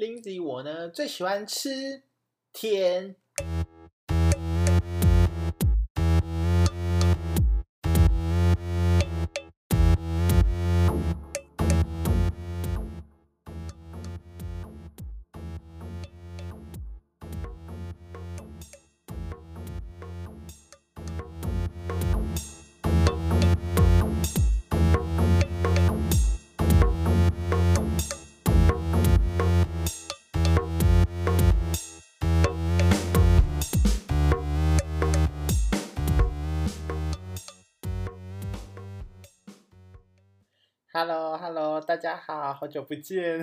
林子我呢最喜欢吃甜。Hello，大家好，好久不见，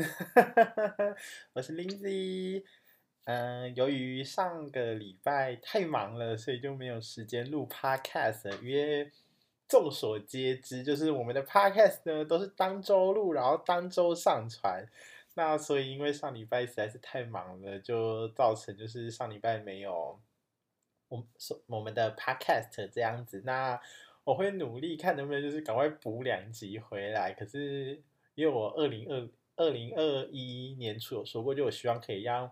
我是 Lindsay。嗯，由于上个礼拜太忙了，所以就没有时间录 Podcast。因为众所皆知，就是我们的 Podcast 呢都是当周录，然后当周上传。那所以因为上礼拜实在是太忙了，就造成就是上礼拜没有我们我们的 Podcast 这样子。那我会努力看能不能就是赶快补两集回来，可是因为我二零二二零二一年初有说过，就我希望可以让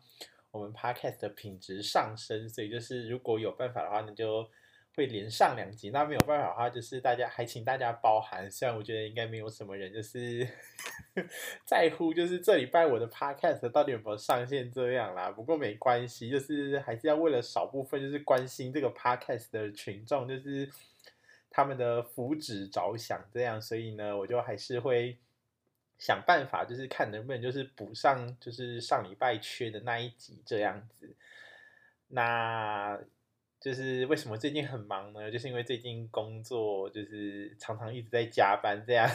我们 podcast 的品质上升，所以就是如果有办法的话，那就会连上两集；那没有办法的话，就是大家还请大家包涵。虽然我觉得应该没有什么人就是 在乎，就是这礼拜我的 podcast 到底有没有上线这样啦。不过没关系，就是还是要为了少部分就是关心这个 podcast 的群众，就是。他们的福祉着想，这样，所以呢，我就还是会想办法，就是看能不能就是补上，就是上礼拜缺的那一集这样子。那就是为什么最近很忙呢？就是因为最近工作就是常常一直在加班这样。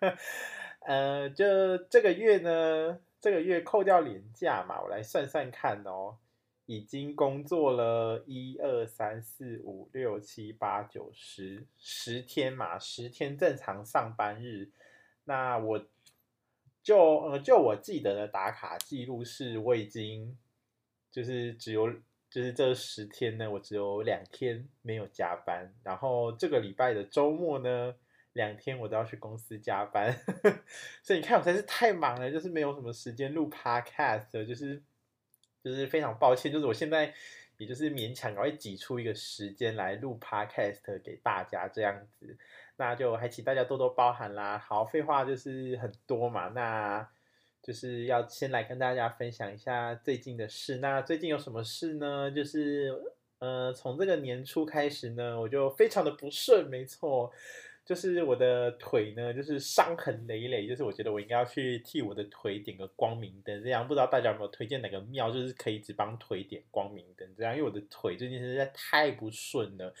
呃，就这个月呢，这个月扣掉年假嘛，我来算算看哦。已经工作了一二三四五六七八九十十天嘛，十天正常上班日。那我就呃就我记得的打卡记录是，我已经就是只有就是这十天呢，我只有两天没有加班。然后这个礼拜的周末呢，两天我都要去公司加班。所以你看，我实在是太忙了，就是没有什么时间录 Podcast，就是。就是非常抱歉，就是我现在也就是勉强赶快挤出一个时间来录 podcast 给大家这样子，那就还请大家多多包涵啦。好，废话就是很多嘛，那就是要先来跟大家分享一下最近的事。那最近有什么事呢？就是呃，从这个年初开始呢，我就非常的不顺，没错。就是我的腿呢，就是伤痕累累。就是我觉得我应该要去替我的腿点个光明灯，这样不知道大家有没有推荐哪个庙，就是可以只帮腿点光明灯这样。因为我的腿最近实在太不顺了，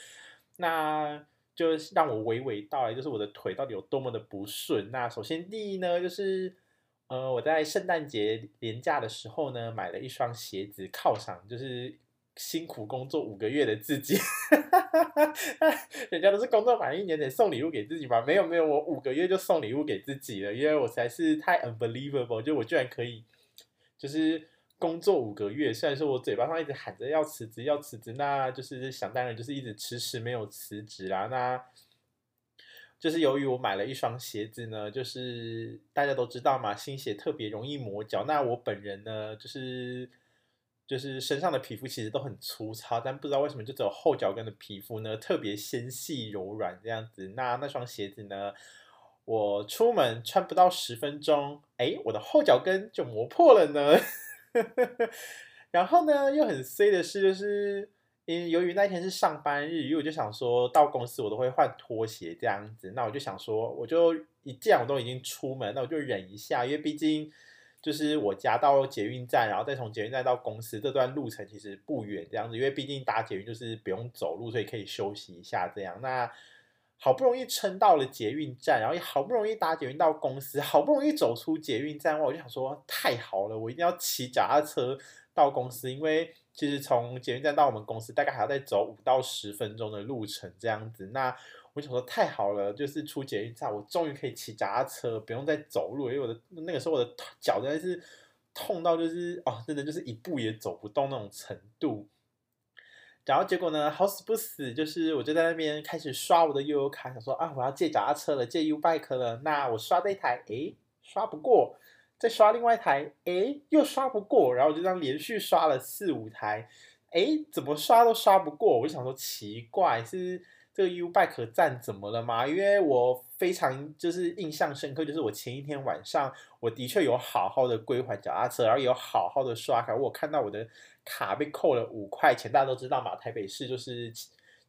那就让我娓娓道来，就是我的腿到底有多么的不顺。那首先第一呢，就是呃我在圣诞节连假的时候呢，买了一双鞋子犒赏，就是。辛苦工作五个月的自己，人家都是工作满一年得送礼物给自己吧，没有没有，我五个月就送礼物给自己了，因为我实在是太 unbelievable，就我居然可以，就是工作五个月，虽然说我嘴巴上一直喊着要辞职要辞职，那就是想当然就是一直迟迟没有辞职啦，那就是由于我买了一双鞋子呢，就是大家都知道嘛，新鞋特别容易磨脚，那我本人呢就是。就是身上的皮肤其实都很粗糙，但不知道为什么就只有后脚跟的皮肤呢特别纤细柔软这样子。那那双鞋子呢，我出门穿不到十分钟，哎，我的后脚跟就磨破了呢。然后呢，又很衰的是，就是因为由于那天是上班日，因为我就想说到公司我都会换拖鞋这样子。那我就想说，我就一既然我都已经出门，那我就忍一下，因为毕竟。就是我家到捷运站，然后再从捷运站到公司这段路程其实不远，这样子，因为毕竟搭捷运就是不用走路，所以可以休息一下这样。那好不容易撑到了捷运站，然后也好不容易搭捷运到公司，好不容易走出捷运站，我就想说太好了，我一定要骑脚踏车到公司，因为其实从捷运站到我们公司大概还要再走五到十分钟的路程这样子。那我想说太好了，就是出捷运站，我终于可以骑脚踏车，不用再走路，因为我的那个时候我的脚真的是痛到就是哦，真的就是一步也走不动那种程度。然后结果呢，好死不死，就是我就在那边开始刷我的悠游卡，想说啊，我要借脚踏车了，借 U bike 了。那我刷这一台，诶，刷不过。再刷另外一台，诶，又刷不过，然后我就这样连续刷了四五台，诶，怎么刷都刷不过，我就想说奇怪，是这个 U Bike 站怎么了吗？因为我非常就是印象深刻，就是我前一天晚上，我的确有好好的归还脚踏车，然后有好好的刷卡，我看到我的卡被扣了五块钱，大家都知道嘛，台北市就是。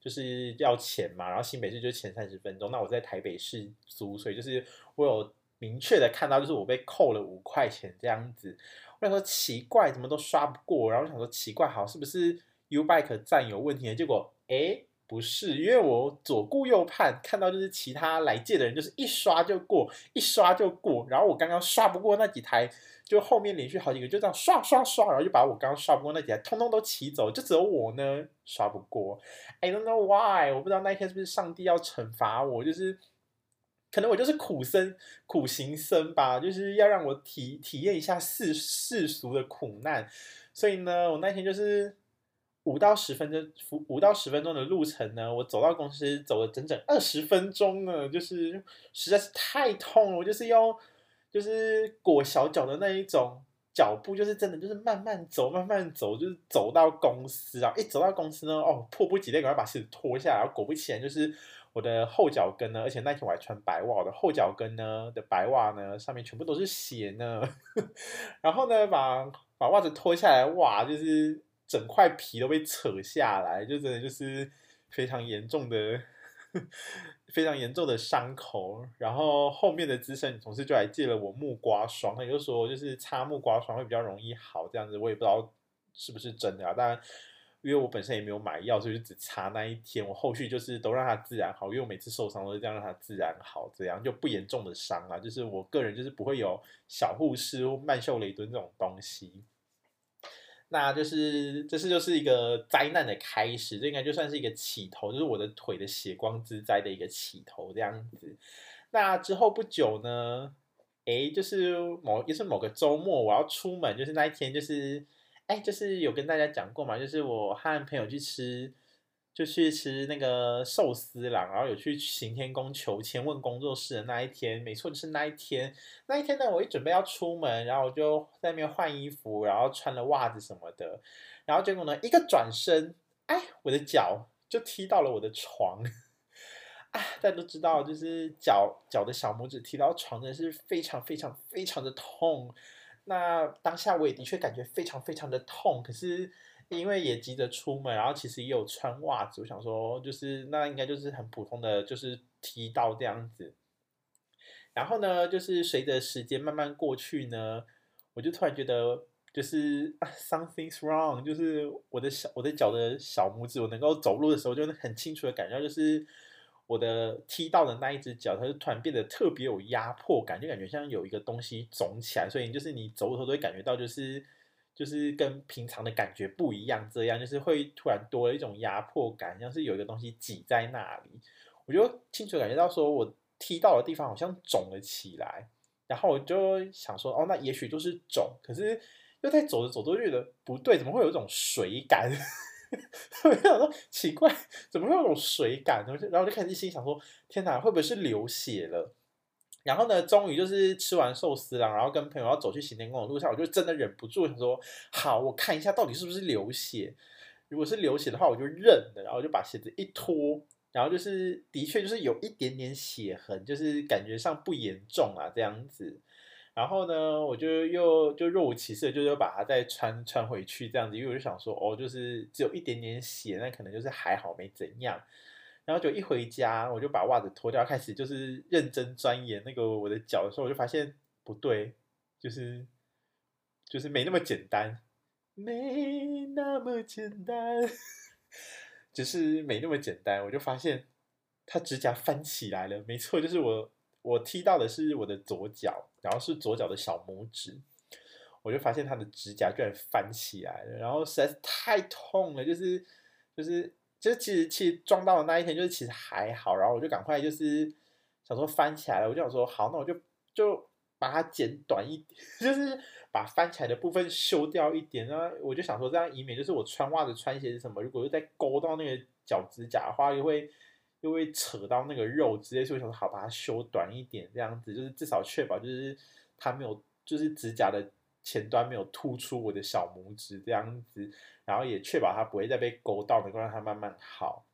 就是要钱嘛，然后新北市就前三十分钟。那我在台北市租，所以就是我有明确的看到，就是我被扣了五块钱这样子。我想说奇怪，怎么都刷不过？然后我想说奇怪，好，是不是 U Bike 站有问题呢？结果诶，不是，因为我左顾右盼，看到就是其他来借的人，就是一刷就过，一刷就过。然后我刚刚刷不过那几台。就后面连续好几个就这样刷刷刷，然后就把我刚刚刷不过那几台通通都骑走，就只有我呢刷不过。I don't know why，我不知道那一天是不是上帝要惩罚我，就是可能我就是苦僧苦行僧吧，就是要让我体体验一下世世俗的苦难。所以呢，我那天就是五到十分钟，五到十分钟的路程呢，我走到公司走了整整二十分钟呢，就是实在是太痛了，我就是要。就是裹小脚的那一种脚步，就是真的，就是慢慢走，慢慢走，就是走到公司啊！一走到公司呢，哦，迫不及待赶快把鞋子脱下来，然后果不其然，就是我的后脚跟呢，而且那天我还穿白袜，的后脚跟呢的白袜呢上面全部都是血呢。然后呢，把把袜子脱下来，哇，就是整块皮都被扯下来，就真的就是非常严重的。非常严重的伤口，然后后面的资深女同事就来借了我木瓜霜，他就说就是擦木瓜霜会比较容易好这样子，我也不知道是不是真的啊。当然，因为我本身也没有买药，所以就只擦那一天。我后续就是都让它自然好，因为我每次受伤都是这样让它自然好，这样就不严重的伤啊。就是我个人就是不会有小护士或曼秀雷敦这种东西。那就是这是就是一个灾难的开始，这应该就算是一个起头，就是我的腿的血光之灾的一个起头这样子。那之后不久呢，诶，就是某也是某个周末，我要出门，就是那一天，就是诶，就是有跟大家讲过嘛，就是我和朋友去吃。就去吃那个寿司郎，然后有去行天宫求签问工作室的那一天，没错，就是那一天。那一天呢，我一准备要出门，然后我就在那边换衣服，然后穿了袜子什么的，然后结果呢，一个转身，哎，我的脚就踢到了我的床。啊，大家都知道，就是脚脚的小拇指踢到床，真的是非常非常非常的痛。那当下我也的确感觉非常非常的痛，可是。因为也急着出门，然后其实也有穿袜子，我想说就是那应该就是很普通的，就是踢到这样子。然后呢，就是随着时间慢慢过去呢，我就突然觉得就是、啊、something's wrong，就是我的小我的脚的小拇指，我能够走路的时候，就很清楚的感觉到，就是我的踢到的那一只脚，它就突然变得特别有压迫感，就感觉像有一个东西肿起来，所以就是你走的时候都会感觉到就是。就是跟平常的感觉不一样，这样就是会突然多了一种压迫感，像是有一个东西挤在那里。我就清楚感觉到，说我踢到的地方好像肿了起来，然后我就想说，哦，那也许就是肿。可是又在走着走着就觉得不对，怎么会有一种水感？我就想说奇怪，怎么会有种水感？然后就然后就开始心想说，天哪，会不会是流血了？然后呢，终于就是吃完寿司了，然后跟朋友要走去行天宫的路上，我就真的忍不住想说，好，我看一下到底是不是流血。如果是流血的话，我就认了，然后就把鞋子一脱，然后就是的确就是有一点点血痕，就是感觉上不严重啊这样子。然后呢，我就又就若无其事，就又把它再穿穿回去这样子，因为我就想说，哦，就是只有一点点血，那可能就是还好没怎样。然后就一回家，我就把袜子脱掉，开始就是认真钻研那个我的脚的时候，我就发现不对，就是就是没那么简单，没那么简单，只是没那么简单。我就发现它指甲翻起来了，没错，就是我我踢到的是我的左脚，然后是左脚的小拇指，我就发现它的指甲居然翻起来了，然后实在是太痛了，就是就是。就是其实其实撞到的那一天，就是其实还好，然后我就赶快就是想说翻起来了，我就想说好，那我就就把它剪短一点，就是把翻起来的部分修掉一点，然后我就想说这样以免就是我穿袜子穿鞋子什么，如果又再勾到那个脚指甲的话，又会又会扯到那个肉之类，所以我想说好把它修短一点，这样子就是至少确保就是它没有就是指甲的前端没有突出我的小拇指这样子，然后也确保它不会再被勾到，能够让它慢慢好。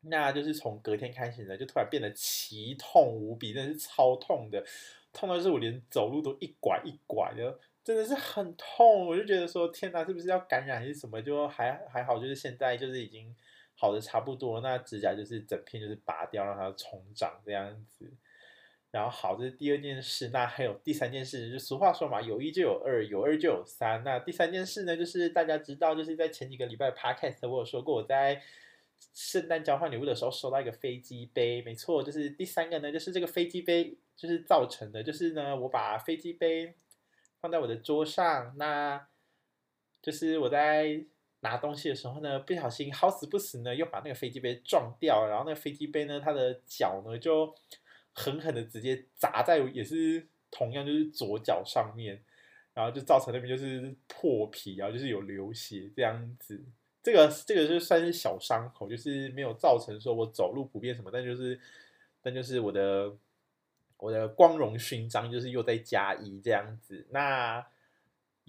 那就是从隔天开始呢，就突然变得奇痛无比，真的是超痛的，痛到是我连走路都一拐一拐的，真的是很痛。我就觉得说，天哪，是不是要感染还是什么？就还还好，就是现在就是已经好的差不多，那指甲就是整片就是拔掉，让它重长这样子。然后好，这是第二件事。那还有第三件事，就俗话说嘛，有一就有二，有二就有三。那第三件事呢，就是大家知道，就是在前几个礼拜 Podcast 我有说过，我在。圣诞交换礼物的时候收到一个飞机杯，没错，就是第三个呢，就是这个飞机杯就是造成的，就是呢，我把飞机杯放在我的桌上，那就是我在拿东西的时候呢，不小心好死不死呢，又把那个飞机杯撞掉，然后那个飞机杯呢，它的脚呢就狠狠的直接砸在也是同样就是左脚上面，然后就造成那边就是破皮，然后就是有流血这样子。这个这个就算是小伤口，就是没有造成说我走路不便什么，但就是但就是我的我的光荣勋章就是又在加一这样子。那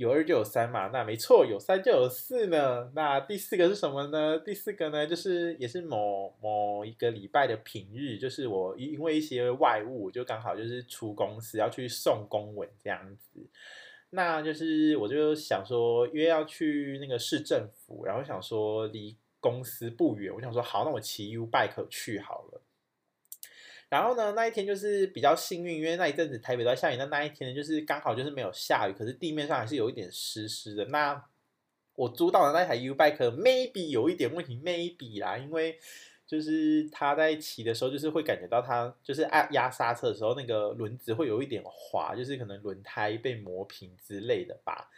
有二就有三嘛，那没错，有三就有四呢。那第四个是什么呢？第四个呢，就是也是某某一个礼拜的平日，就是我因为一些外务，就刚好就是出公司要去送公文这样子。那就是我就想说，因为要去那个市政府，然后想说离公司不远，我想说好，那我骑 U bike 去好了。然后呢，那一天就是比较幸运，因为那一阵子台北在下雨，那那一天呢，就是刚好就是没有下雨，可是地面上还是有一点湿湿的。那我租到的那台 U bike maybe 有一点问题，maybe 啦，因为。就是他在骑的时候，就是会感觉到他就是按压刹车的时候，那个轮子会有一点滑，就是可能轮胎被磨平之类的吧。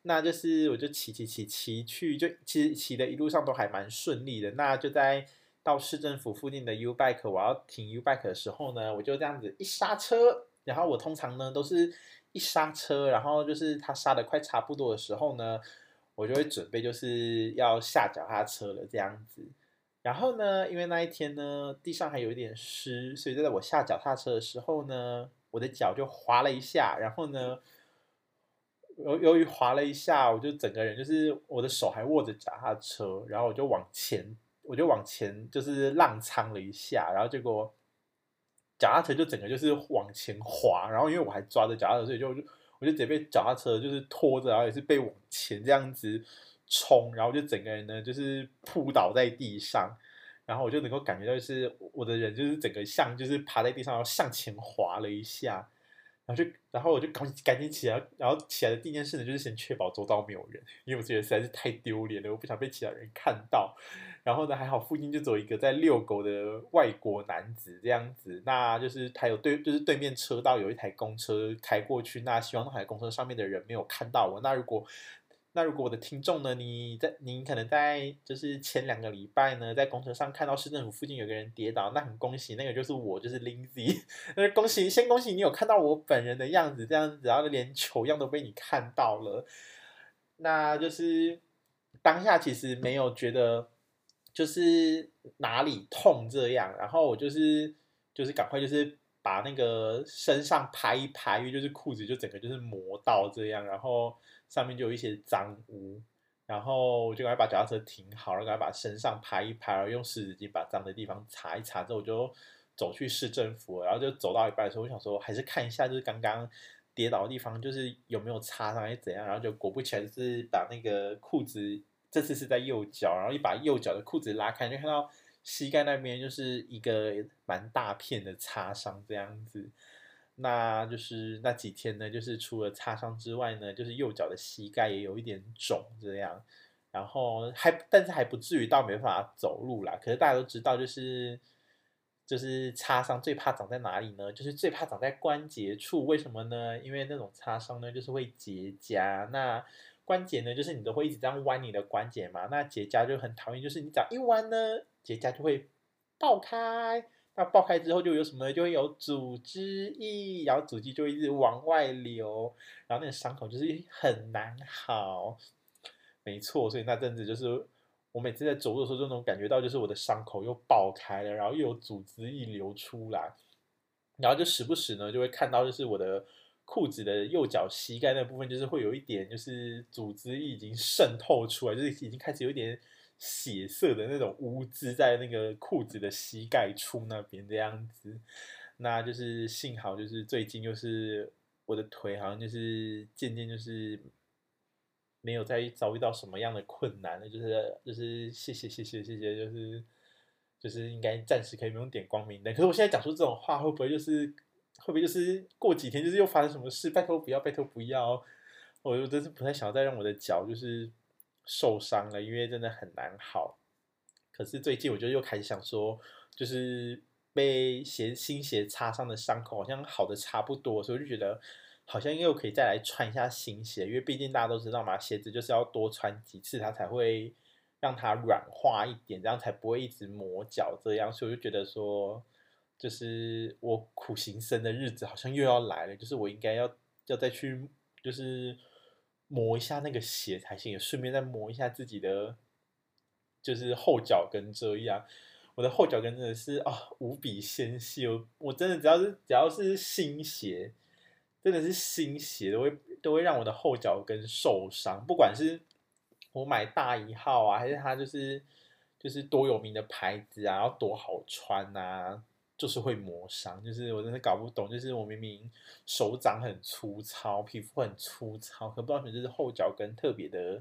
那就是我就骑骑骑骑去，就其实骑的一路上都还蛮顺利的。那就在到市政府附近的 U Bike，我要停 U Bike 的时候呢，我就这样子一刹车，然后我通常呢都是一刹车，然后就是他刹的快差不多的时候呢，我就会准备就是要下脚踏车了这样子。然后呢，因为那一天呢，地上还有一点湿，所以在我下脚踏车的时候呢，我的脚就滑了一下。然后呢，由由于滑了一下，我就整个人就是我的手还握着脚踏车，然后我就往前，我就往前就是浪仓了一下，然后结果脚踏车就整个就是往前滑。然后因为我还抓着脚踏车，所以就我就直接被脚踏车就是拖着，然后也是被往前这样子。冲，然后就整个人呢，就是扑倒在地上，然后我就能够感觉到，就是我的人就是整个像就是趴在地上，然后向前滑了一下，然后就，然后我就赶紧赶紧起来，然后起来的第一件事呢，就是先确保周遭没有人，因为我觉得实在是太丢脸了，我不想被其他人看到。然后呢，还好附近就走一个在遛狗的外国男子这样子，那就是他有对，就是对面车道有一台公车开过去，那希望那台公车上面的人没有看到我。那如果那如果我的听众呢，你在你可能在就是前两个礼拜呢，在公车上看到市政府附近有个人跌倒，那很恭喜，那个就是我，就是 Lindsay。那恭喜，先恭喜你有看到我本人的样子，这样子，然后连糗样都被你看到了。那就是当下其实没有觉得就是哪里痛这样，然后我就是就是赶快就是把那个身上拍一拍，因为就是裤子就整个就是磨到这样，然后。上面就有一些脏污，然后我就赶快把脚踏车停好，然后赶快把身上拍一拍，然后用湿纸巾把脏的地方擦一擦，之后我就走去市政府，然后就走到一半的时候，我想说还是看一下，就是刚刚跌倒的地方，就是有没有擦上还是怎样，然后就果不其然是把那个裤子，这次是在右脚，然后一把右脚的裤子拉开，就看到膝盖那边就是一个蛮大片的擦伤这样子。那就是那几天呢，就是除了擦伤之外呢，就是右脚的膝盖也有一点肿这样，然后还但是还不至于到没办法走路啦。可是大家都知道，就是就是擦伤最怕长在哪里呢？就是最怕长在关节处。为什么呢？因为那种擦伤呢，就是会结痂。那关节呢，就是你都会一直这样弯你的关节嘛。那结痂就很讨厌，就是你只要一弯呢，结痂就会爆开。那爆开之后就有什么？就会有组织液，然后组织就会一直往外流，然后那个伤口就是很难好。没错，所以那阵子就是我每次在走路的时候，就能感觉到就是我的伤口又爆开了，然后又有组织液流出来，然后就时不时呢就会看到就是我的裤子的右脚膝盖那部分，就是会有一点，就是组织已经渗透出来，就是已经开始有一点血色的那种污渍在那个裤子的膝盖处那边这样子。那就是幸好，就是最近就是我的腿好像就是渐渐就是没有再遭遇到什么样的困难了，就是就是谢谢谢谢谢谢，就是就是应该暂时可以不用点光明灯。可是我现在讲出这种话，会不会就是？会不会就是过几天就是又发生什么事？拜托不要，拜托不要！我我真是不太想要再让我的脚就是受伤了，因为真的很难好。可是最近我就又开始想说，就是被鞋新鞋擦伤的伤口好像好的差不多，所以我就觉得好像又可以再来穿一下新鞋，因为毕竟大家都知道嘛，鞋子就是要多穿几次它才会让它软化一点，这样才不会一直磨脚这样。所以我就觉得说。就是我苦行僧的日子好像又要来了，就是我应该要要再去，就是磨一下那个鞋才行，顺便再磨一下自己的，就是后脚跟这样。我的后脚跟真的是啊、哦、无比纤细，我我真的只要是只要是新鞋，真的是新鞋都会都会让我的后脚跟受伤，不管是我买大一号啊，还是它就是就是多有名的牌子啊，要多好穿啊。就是会磨伤，就是我真的搞不懂，就是我明明手掌很粗糙，皮肤很粗糙，可不知道为什么就是后脚跟特别的，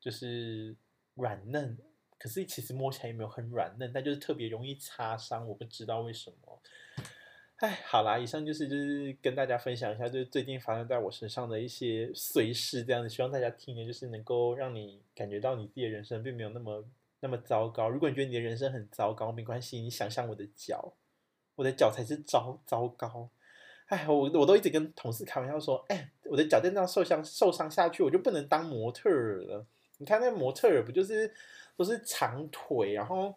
就是软嫩，可是其实摸起来也没有很软嫩，但就是特别容易擦伤，我不知道为什么。哎，好啦，以上就是就是跟大家分享一下，就是最近发生在我身上的一些碎事，这样子，希望大家听的就是能够让你感觉到你自己的人生并没有那么那么糟糕。如果你觉得你的人生很糟糕，没关系，你想象我的脚。我的脚才是糟糟糕，哎，我我都一直跟同事开玩笑说，哎，我的脚垫这样受伤受伤下去，我就不能当模特了。你看那模特儿不就是都是长腿，然后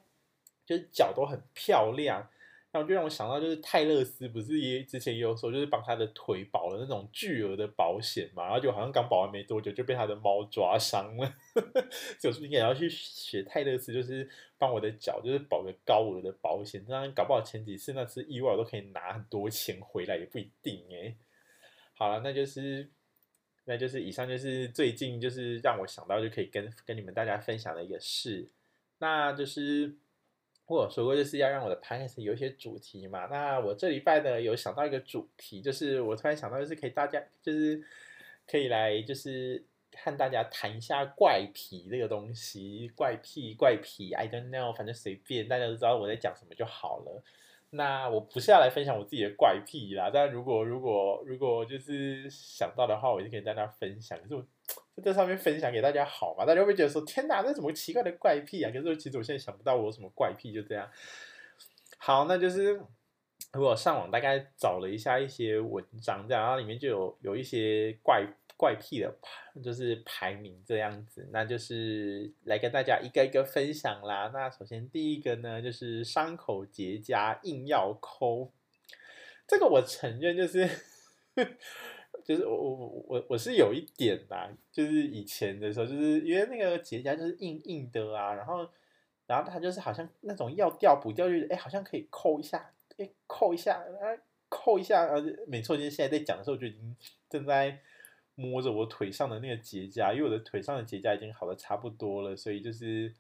就是脚都很漂亮。然后就让我想到，就是泰勒斯不是也之前也有说，就是帮他的腿保了那种巨额的保险嘛，然后就好像刚保完没多久就被他的猫抓伤了，所以我是不是也要去学泰勒斯，就是帮我的脚就是保个高额的保险，这样搞不好前几次那次意外我都可以拿很多钱回来，也不一定哎。好了，那就是那就是以上就是最近就是让我想到就可以跟跟你们大家分享的一个事，那就是。我说过就是要让我的 p o d c a s 有一些主题嘛，那我这礼拜呢有想到一个主题，就是我突然想到就是可以大家就是可以来就是和大家谈一下怪癖这个东西，怪癖怪癖，I don't know，反正随便，大家都知道我在讲什么就好了。那我不是要来分享我自己的怪癖啦，但如果如果如果就是想到的话，我就可以跟大家分享。可是我在上面分享给大家好嘛？大家会不会觉得说天哪，这什么奇怪的怪癖啊？可是其实我现在想不到我有什么怪癖，就这样。好，那就是我上网大概找了一下一些文章，这样，然后里面就有有一些怪。怪癖的就是排名这样子，那就是来跟大家一个一个分享啦。那首先第一个呢，就是伤口结痂硬要抠，这个我承认就是，就是我我我我我是有一点啦，就是以前的时候，就是因为那个结痂就是硬硬的啊，然后然后它就是好像那种要掉不掉，就是哎好像可以抠一下，哎抠一下，啊抠一下，呃没错，就是现在在讲的时候就已经正在。摸着我腿上的那个结痂，因为我的腿上的结痂已经好的差不多了，所以就是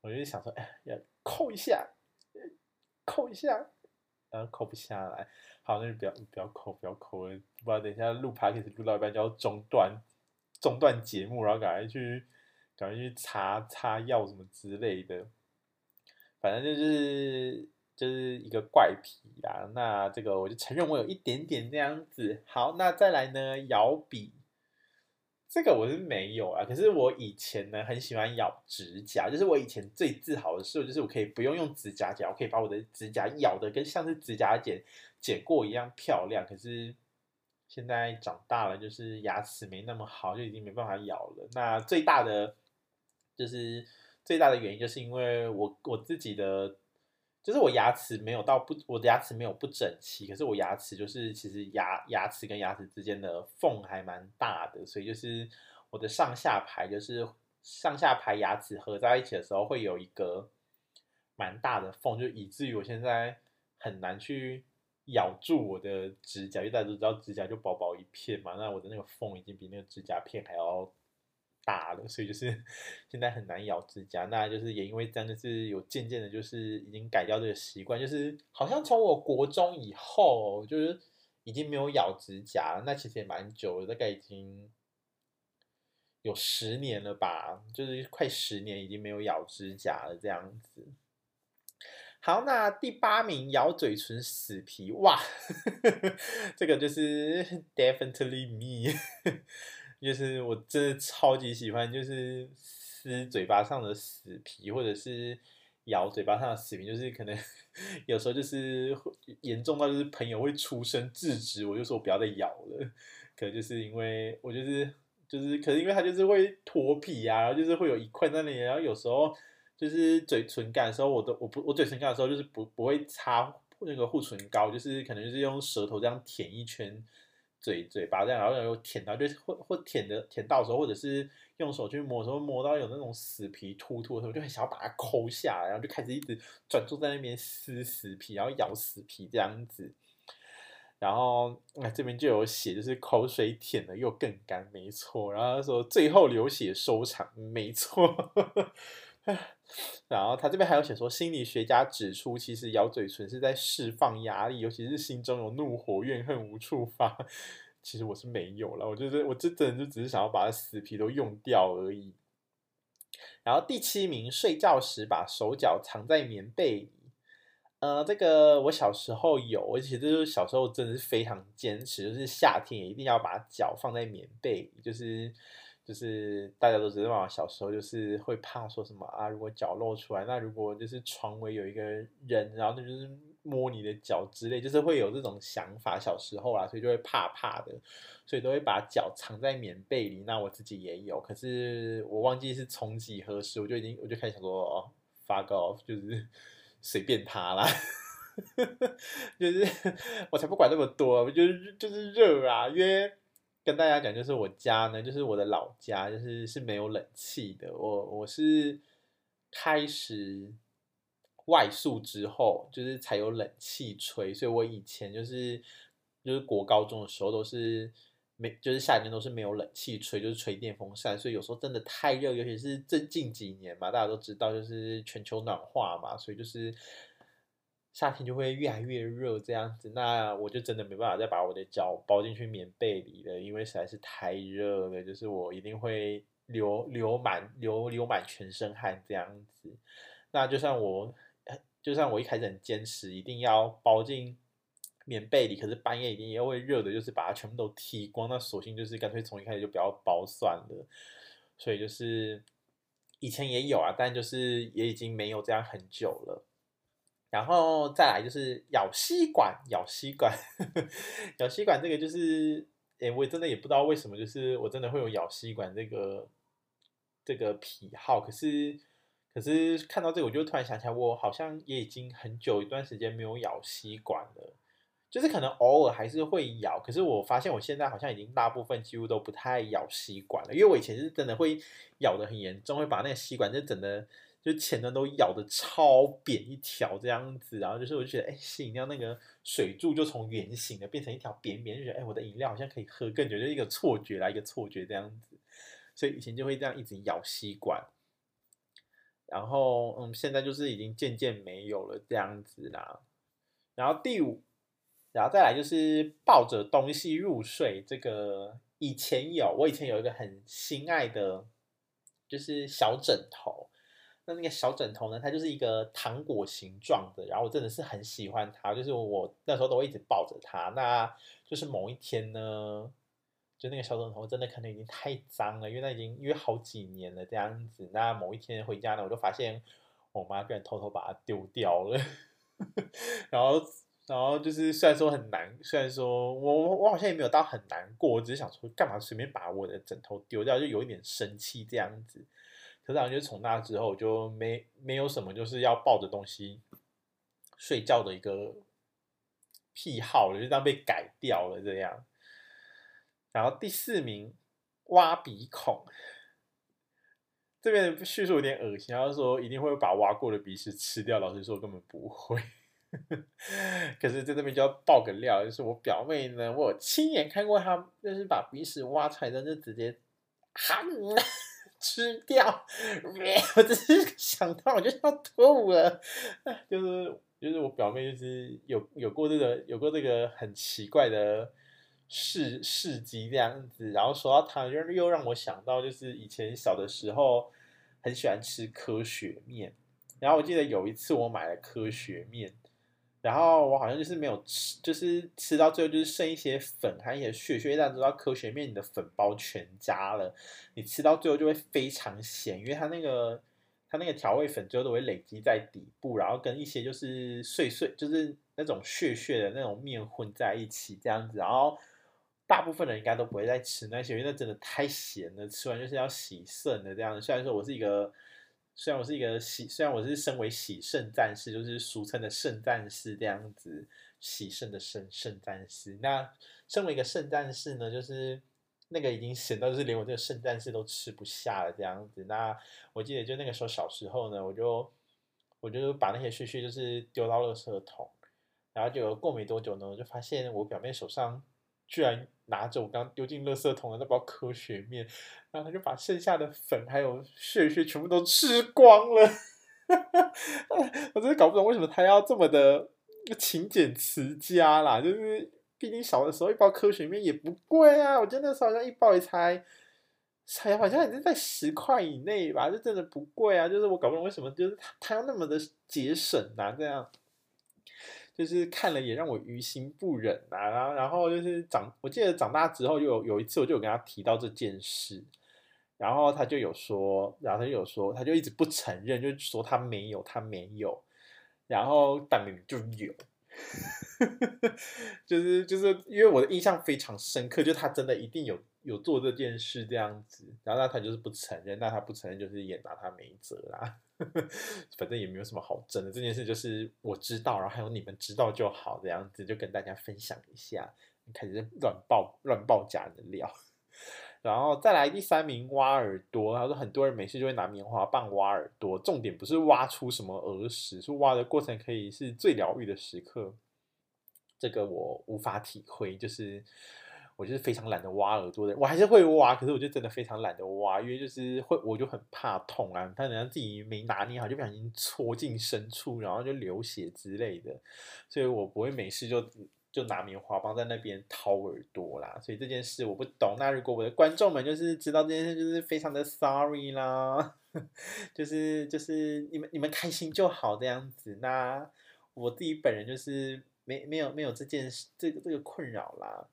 我就想说，哎，要抠一下，抠一下，然后抠不下来，好，那就不要不要抠，不要抠了，不然等一下录 podcast 录到一半就要中断，中断节目，然后赶快去赶快去擦擦药什么之类的，反正就是就是一个怪癖啦。那这个我就承认我有一点点这样子。好，那再来呢，咬笔。这个我是没有啊，可是我以前呢很喜欢咬指甲，就是我以前最自豪的事，就是我可以不用用指甲剪，我可以把我的指甲咬的跟像是指甲剪剪过一样漂亮。可是现在长大了，就是牙齿没那么好，就已经没办法咬了。那最大的就是最大的原因，就是因为我我自己的。就是我牙齿没有到不，我的牙齿没有不整齐，可是我牙齿就是其实牙牙齿跟牙齿之间的缝还蛮大的，所以就是我的上下排就是上下排牙齿合在一起的时候会有一个蛮大的缝，就以至于我现在很难去咬住我的指甲，因为大家都知道指甲就薄薄一片嘛，那我的那个缝已经比那个指甲片还要大了，所以就是 现在很难咬指甲。那就是也因为这样，就是有渐渐的，就是已经改掉这个习惯，就是好像从我国中以后，就是已经没有咬指甲了。那其实也蛮久了，大概已经有十年了吧，就是快十年已经没有咬指甲了这样子。好，那第八名咬嘴唇死皮，哇，这个就是 definitely me，就是我真的超级喜欢，就是撕嘴巴上的死皮，或者是咬嘴巴上的死皮，就是可能 有时候就是严重到就是朋友会出声制止我，就说我不要再咬了，可能就是因为我就是就是，可能因为他就是会脱皮啊，然后就是会有一块那里，然后有时候。就是嘴唇干的时候，我都我不我嘴唇干的时候就是不不会擦那个护唇膏，就是可能就是用舌头这样舔一圈嘴嘴巴这样，然后有舔到就是或或舔的舔到的时候，或者是用手去摸的时候摸到有那种死皮突突的时候，就很想要把它抠下来，然后就开始一直专注在那边撕死皮，然后咬死皮这样子。然后那这边就有写，就是口水舔了又更干，没错。然后他说最后流血收场，没错。然后他这边还有写说，心理学家指出，其实咬嘴唇是在释放压力，尤其是心中有怒火、怨恨无处发。其实我是没有了，我就是我这真的就只是想要把死皮都用掉而已。然后第七名，睡觉时把手脚藏在棉被里。呃，这个我小时候有，而且这就是小时候真的是非常坚持，就是夏天也一定要把脚放在棉被里，就是。就是大家都知道嘛，小时候就是会怕说什么啊，如果脚露出来，那如果就是床尾有一个人，然后那就是摸你的脚之类，就是会有这种想法。小时候啊，所以就会怕怕的，所以都会把脚藏在棉被里。那我自己也有，可是我忘记是从几何时，我就已经我就开始想说，哦，fuck off，就是 随便他啦，就是 我才不管那么多，就是就是热啊，因为。跟大家讲，就是我家呢，就是我的老家，就是是没有冷气的。我我是开始外宿之后，就是才有冷气吹，所以我以前就是就是国高中的时候都是没，就是夏天都是没有冷气吹，就是吹电风扇，所以有时候真的太热，尤其是最近几年嘛，大家都知道就是全球暖化嘛，所以就是。夏天就会越来越热，这样子，那我就真的没办法再把我的脚包进去棉被里了，因为实在是太热了，就是我一定会流流满流流满全身汗这样子。那就算我，就算我一开始很坚持，一定要包进棉被里，可是半夜一定也会热的，就是把它全部都剃光。那索性就是干脆从一开始就不要包算了。所以就是以前也有啊，但就是也已经没有这样很久了。然后再来就是咬吸管，咬吸管，咬吸管这个就是，诶，我真的也不知道为什么，就是我真的会有咬吸管这个这个癖好。可是，可是看到这个，我就突然想起来，我好像也已经很久一段时间没有咬吸管了。就是可能偶尔还是会咬，可是我发现我现在好像已经大部分几乎都不太咬吸管了，因为我以前是真的会咬得很严重，会把那个吸管就整的。就前端都咬得超扁一条这样子，然后就是我就觉得，哎，吸饮料那个水柱就从圆形的变成一条扁扁，就觉得，哎，我的饮料好像可以喝更久，就一个错觉啦，一个错觉这样子。所以以前就会这样一直咬吸管，然后嗯，现在就是已经渐渐没有了这样子啦。然后第五，然后再来就是抱着东西入睡，这个以前有，我以前有一个很心爱的，就是小枕头。那那个小枕头呢？它就是一个糖果形状的，然后我真的是很喜欢它，就是我那时候都会一直抱着它。那就是某一天呢，就那个小枕头真的可能已经太脏了，因为那已经因为好几年了这样子。那某一天回家呢，我就发现我妈居然偷偷把它丢掉了。然后，然后就是虽然说很难，虽然说我我好像也没有到很难过，我只是想说干嘛随便把我的枕头丢掉，就有一点生气这样子。可是，就从那之后就没没有什么就是要抱着东西睡觉的一个癖好了，就这样被改掉了这样。然后第四名，挖鼻孔，这边叙述有点恶心，他说一定会把挖过的鼻屎吃掉，老实说根本不会。可是在这边就要爆个料，就是我表妹呢，我亲眼看过她，就是把鼻屎挖出来的，就直接哈吃掉。我只是想到我就要吐了，就是就是我表妹就是有有过这个有过这个很奇怪的事事迹这样子。然后说到她，又又让我想到就是以前小的时候很喜欢吃科学面。然后我记得有一次我买了科学面，然后我好像就是没有吃，就是吃到最后就是剩一些粉，还有一些屑屑。大家知道科学面你的粉包全加了，你吃到最后就会非常咸，因为它那个它那个调味粉最后都会累积在底部，然后跟一些就是碎碎，就是那种屑屑的那种面混在一起这样子。然后大部分人应该都不会再吃那些，因为那真的太咸了，吃完就是要洗肾的这样子。虽然说我是一个。虽然我是一个喜，虽然我是身为喜圣战士，就是俗称的圣战士这样子，喜圣的圣圣战士。那身为一个圣战士呢，就是那个已经咸到就是连我这个圣战士都吃不下了这样子。那我记得就那个时候小时候呢，我就我就把那些屑屑就是丢到垃圾桶，然后就过没多久呢，我就发现我表妹手上。居然拿着我刚丢进垃圾桶的那包科学面，然后他就把剩下的粉还有屑屑全部都吃光了。我真的搞不懂为什么他要这么的勤俭持家啦。就是毕竟小的时候一包科学面也不贵啊，我记得那时候好像一包也才才好像也是在十块以内吧，就真的不贵啊。就是我搞不懂为什么就是他他要那么的节省啊，这样。就是看了也让我于心不忍啊，然后然后就是长，我记得长大之后就有有一次我就有跟他提到这件事，然后他就有说，然后他就有说，他就一直不承认，就说他没有，他没有，然后但明明就有，就是就是因为我的印象非常深刻，就他真的一定有有做这件事这样子，然后那他就是不承认，那他不承认就是也拿他没辙啦。反正也没有什么好争的，这件事就是我知道，然后还有你们知道就好，这样子就跟大家分享一下。开始乱爆乱爆假的料，然后再来第三名挖耳朵。他说很多人没事就会拿棉花棒挖耳朵，重点不是挖出什么耳屎，是挖的过程可以是最疗愈的时刻。这个我无法体会，就是。我就是非常懒得挖耳朵的，我还是会挖，可是我就真的非常懒得挖，因为就是会，我就很怕痛啊，怕人家自己没拿捏好，就不小心戳进深处，然后就流血之类的，所以我不会没事就就拿棉花棒在那边掏耳朵啦。所以这件事我不懂。那如果我的观众们就是知道这件事，就是非常的 sorry 啦，就是就是你们你们开心就好这样子。那我自己本人就是没没有没有这件事这个这个困扰啦。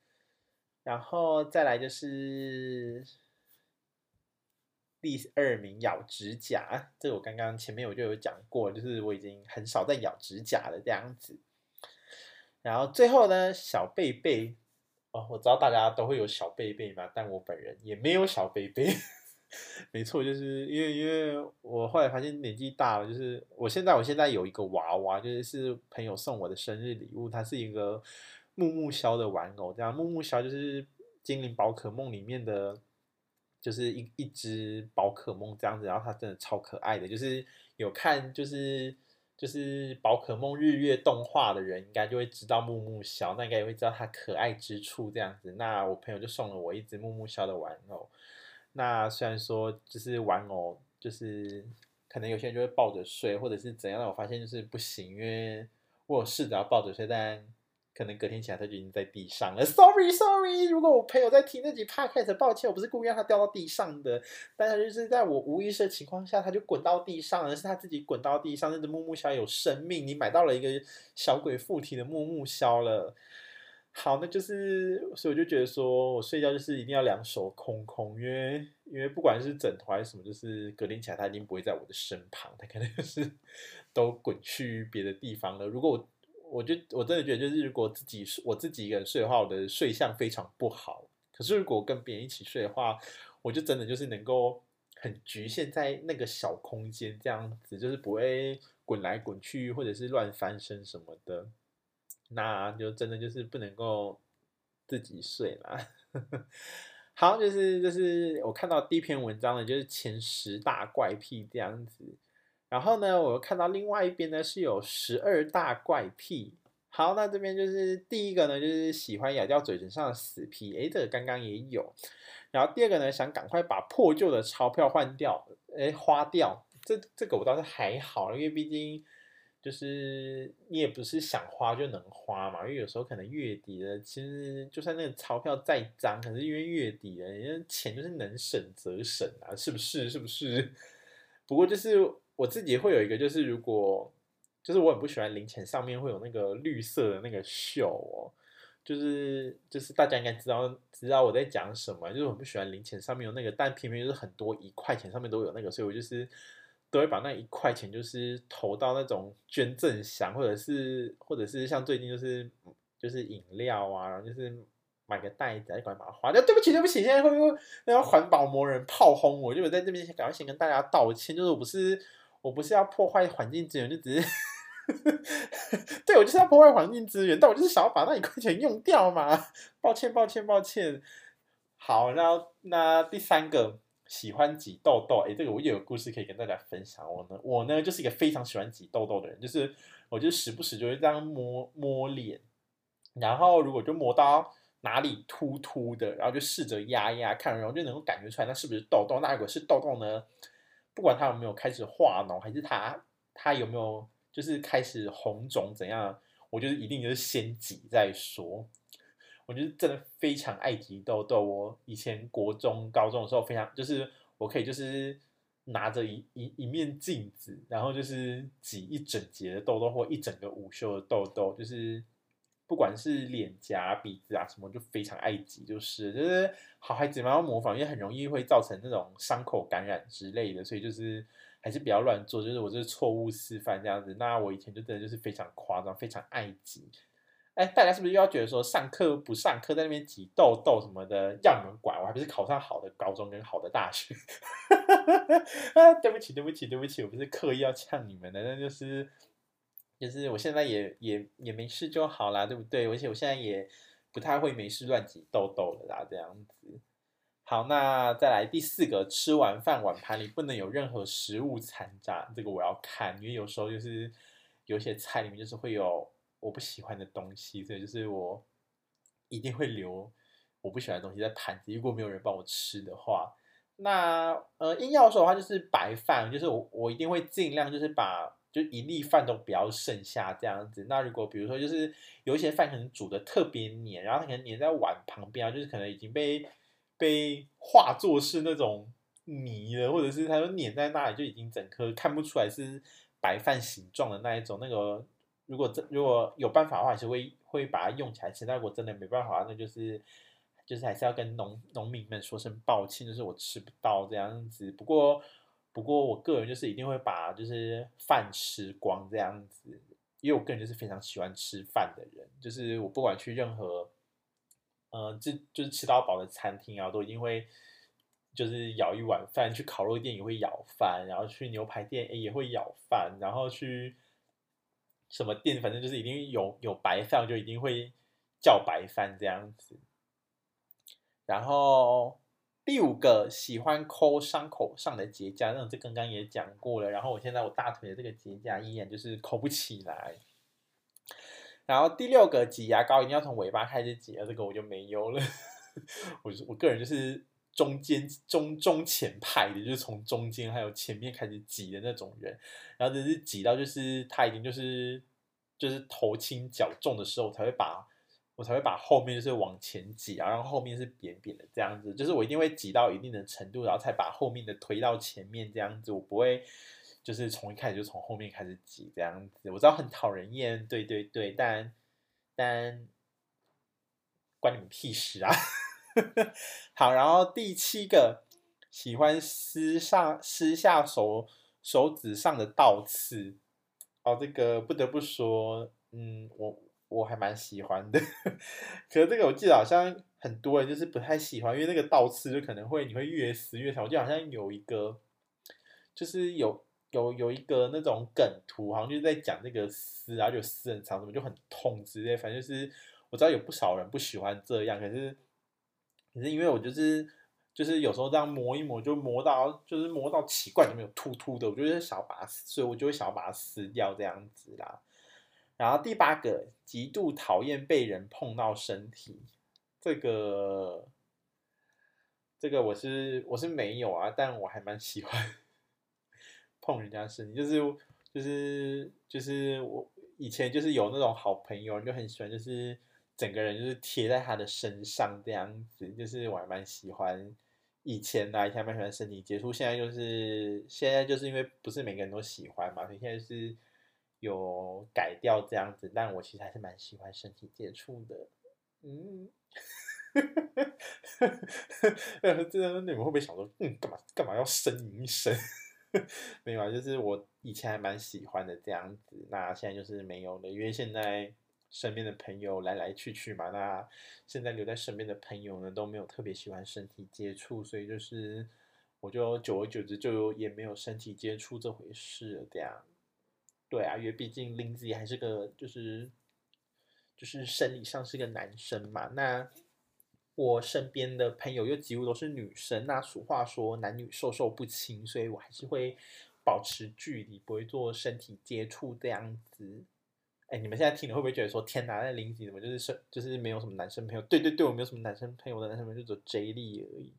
然后再来就是第二名咬指甲，这我刚刚前面我就有讲过，就是我已经很少在咬指甲了这样子。然后最后呢，小贝贝哦，我知道大家都会有小贝贝嘛，但我本人也没有小贝贝。没错，就是因为因为我后来发现年纪大了，就是我现在我现在有一个娃娃，就是是朋友送我的生日礼物，它是一个。木木枭的玩偶，这样木木枭就是精灵宝可梦里面的，就是一一只宝可梦这样子，然后它真的超可爱的，就是有看就是就是宝可梦日月动画的人，应该就会知道木木枭，那应该也会知道它可爱之处这样子。那我朋友就送了我一只木木枭的玩偶，那虽然说就是玩偶，就是可能有些人就会抱着睡或者是怎样，但我发现就是不行，因为我有试着要抱着睡，但。可能隔天起来他就已经在地上了。Sorry, Sorry，如果我朋友在听那集 Podcast，抱歉，我不是故意让他掉到地上的，但是就是在我无意识的情况下，他就滚到地上了，是他自己滚到地上。那只木木枭有生命，你买到了一个小鬼附体的木木枭了。好，那就是，所以我就觉得说我睡觉就是一定要两手空空，因为因为不管是枕头还是什么，就是隔天起来他一定不会在我的身旁，他可能就是 都滚去别的地方了。如果我我就我真的觉得，就是如果自己我自己一个人睡的话，我的睡相非常不好。可是如果跟别人一起睡的话，我就真的就是能够很局限在那个小空间这样子，就是不会滚来滚去或者是乱翻身什么的。那就真的就是不能够自己睡啦。好，就是就是我看到第一篇文章呢，就是前十大怪癖这样子。然后呢，我又看到另外一边呢是有十二大怪癖。好，那这边就是第一个呢，就是喜欢咬掉嘴唇上的死皮，诶，这个刚刚也有。然后第二个呢，想赶快把破旧的钞票换掉，诶，花掉。这这个我倒是还好，因为毕竟就是你也不是想花就能花嘛，因为有时候可能月底了，其实就算那个钞票再脏，可是因为月底了，人家钱就是能省则省啊，是不是？是不是？不过就是。我自己会有一个，就是如果就是我很不喜欢零钱上面会有那个绿色的那个锈哦，就是就是大家应该知道知道我在讲什么，就是我不喜欢零钱上面有那个，但偏偏就是很多一块钱上面都有那个，所以我就是都会把那一块钱就是投到那种捐赠箱，或者是或者是像最近就是就是饮料啊，然后就是。买个袋子，赶快把它花掉。对不起，对不起，现在会不会那个环保魔人炮轰我？就我在这边赶快先跟大家道歉，就是我不是我不是要破坏环境资源，就只是 对我就是要破坏环境资源，但我就是想要把那一块钱用掉嘛。抱歉，抱歉，抱歉。好，然后那第三个喜欢挤痘痘，哎，这个我也有故事可以跟大家分享。我呢，我呢就是一个非常喜欢挤痘痘的人，就是我就时不时就会这样摸摸脸，然后如果就摸到。哪里突突的，然后就试着压压看，然后就能够感觉出来，那是不是痘痘？那如果是痘痘呢？不管他有没有开始化脓，还是他他有没有就是开始红肿怎样，我就是一定就是先挤再说。我就是真的非常爱挤痘痘。我以前国中、高中的时候，非常就是我可以就是拿着一一一面镜子，然后就是挤一整节的痘痘，或一整个午休的痘痘，就是。不管是脸颊、鼻子啊什么，就非常爱挤，就是就是好孩子嘛要模仿，因为很容易会造成那种伤口感染之类的，所以就是还是不要乱做。就是我这是错误示范这样子。那我以前就真的就是非常夸张，非常爱挤。哎，大家是不是又要觉得说上课不上课，在那边挤痘痘什么的，要你们管？我还不是考上好的高中跟好的大学？啊，对不起，对不起，对不起，我不是刻意要呛你们的，那就是。就是我现在也也也没事就好啦，对不对？而且我现在也不太会没事乱挤痘痘了啦，这样子。好，那再来第四个，吃完饭碗盘里不能有任何食物残渣，这个我要看，因为有时候就是有些菜里面就是会有我不喜欢的东西，所以就是我一定会留我不喜欢的东西在盘子，如果没有人帮我吃的话，那呃硬要说的话就是白饭，就是我我一定会尽量就是把。就一粒饭都不要剩下这样子。那如果比如说，就是有一些饭可能煮的特别黏，然后它可能黏在碗旁边啊，就是可能已经被被化作是那种泥了，或者是它就黏在那里，就已经整颗看不出来是白饭形状的那一种。那个如果这如果有办法的话，还是会会把它用起来吃。但如果真的没办法，那就是就是还是要跟农农民们说声抱歉，就是我吃不到这样子。不过。不过我个人就是一定会把就是饭吃光这样子，因为我个人就是非常喜欢吃饭的人，就是我不管去任何，呃，就就是吃到饱的餐厅啊，都一定会就是舀一碗饭，去烤肉店也会舀饭，然后去牛排店也会舀饭，然后去什么店，反正就是一定有有白饭，就一定会叫白饭这样子，然后。第五个喜欢抠伤口上的结痂，那种这刚刚也讲过了。然后我现在我大腿的这个结痂依然就是抠不起来。然后第六个挤牙膏一定要从尾巴开始挤，这个我就没有了。我我个人就是中间中中前派的，就是从中间还有前面开始挤的那种人。然后就是挤到就是他已经就是就是头轻脚重的时候，才会把。我才会把后面就是往前挤，然后后面是扁扁的这样子，就是我一定会挤到一定的程度，然后才把后面的推到前面这样子，我不会就是从一开始就从后面开始挤这样子。我知道很讨人厌，对对对，但但关你们屁事啊！好，然后第七个喜欢撕上撕下手手指上的倒刺，哦，这个不得不说，嗯，我。我还蛮喜欢的，可是这个我记得好像很多人就是不太喜欢，因为那个倒刺就可能会你会越撕越长。我记得好像有一个，就是有有有一个那种梗图，好像就是在讲那个撕，然后就撕很长，什么就很痛之类。反正就是我知道有不少人不喜欢这样，可是可是因为我就是就是有时候这样磨一磨，就磨到就是磨到奇怪就没有凸凸的，我就想把它，所以我就会想要把它撕掉这样子啦。然后第八个，极度讨厌被人碰到身体，这个这个我是我是没有啊，但我还蛮喜欢 碰人家身体，就是就是就是我以前就是有那种好朋友，就很喜欢就是整个人就是贴在他的身上这样子，就是我还蛮喜欢。以前呢，以前蛮喜欢身体接触，现在就是现在就是因为不是每个人都喜欢嘛，所以现在是有改掉这样子。但我其实还是蛮喜欢身体接触的。嗯，呃，这你们会不会想说，嗯，干嘛干嘛要呻吟一声？没有啊，就是我以前还蛮喜欢的这样子，那现在就是没有了，因为现在。身边的朋友来来去去嘛，那现在留在身边的朋友呢，都没有特别喜欢身体接触，所以就是我就久而久之就也没有身体接触这回事了。这样，对啊，因为毕竟 Lindsay 还是个就是就是生理上是个男生嘛，那我身边的朋友又几乎都是女生，那俗话说男女授受不亲，所以我还是会保持距离，不会做身体接触这样子。哎，你们现在听了会不会觉得说天哪，那林子怎么就是是就是没有什么男生朋友？对对对，我没有什么男生朋友，我的男生朋友就只有 J 莉而已。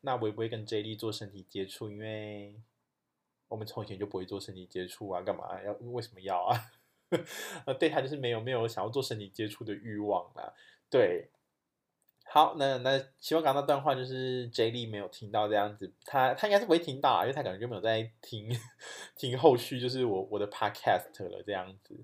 那我也不会跟 J 莉做身体接触，因为我们从前就不会做身体接触啊，干嘛要？为什么要啊？对他就是没有没有想要做身体接触的欲望啦。对，好，那那希望刚刚那段话就是 J 莉没有听到这样子，他他应该是不会听到啊，因为他可能就没有在听听后续，就是我我的 Podcast 了这样子。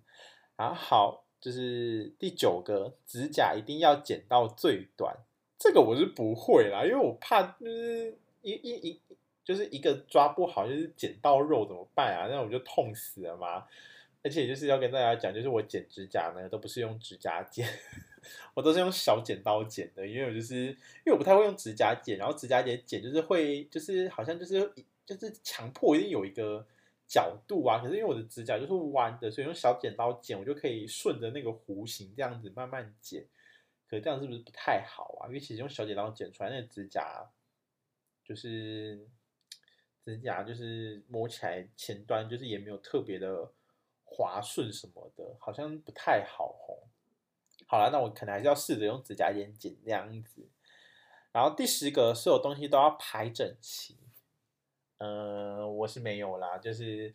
然后好，就是第九个，指甲一定要剪到最短。这个我是不会啦，因为我怕就是一一一就是一个抓不好，就是剪到肉怎么办啊？那我就痛死了嘛。而且就是要跟大家讲，就是我剪指甲呢，都不是用指甲剪，我都是用小剪刀剪的，因为我就是因为我不太会用指甲剪，然后指甲剪剪就是会就是好像就是就是强迫一定有一个。角度啊，可是因为我的指甲就是弯的，所以用小剪刀剪，我就可以顺着那个弧形这样子慢慢剪。可是这样是不是不太好啊？因为其实用小剪刀剪出来那个指甲，就是指甲就是摸起来前端就是也没有特别的滑顺什么的，好像不太好吼。好了，那我可能还是要试着用指甲剪剪这样子。然后第十个，所有东西都要排整齐。呃，我是没有啦，就是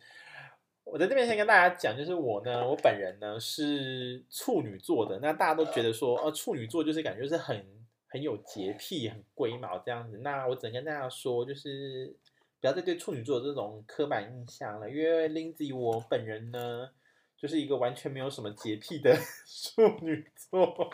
我在这边先跟大家讲，就是我呢，我本人呢是处女座的，那大家都觉得说，呃，处女座就是感觉是很很有洁癖、很龟毛这样子。那我只能跟大家说，就是不要再对处女座这种刻板印象了，因为 Lindsay 我本人呢，就是一个完全没有什么洁癖的 处女座。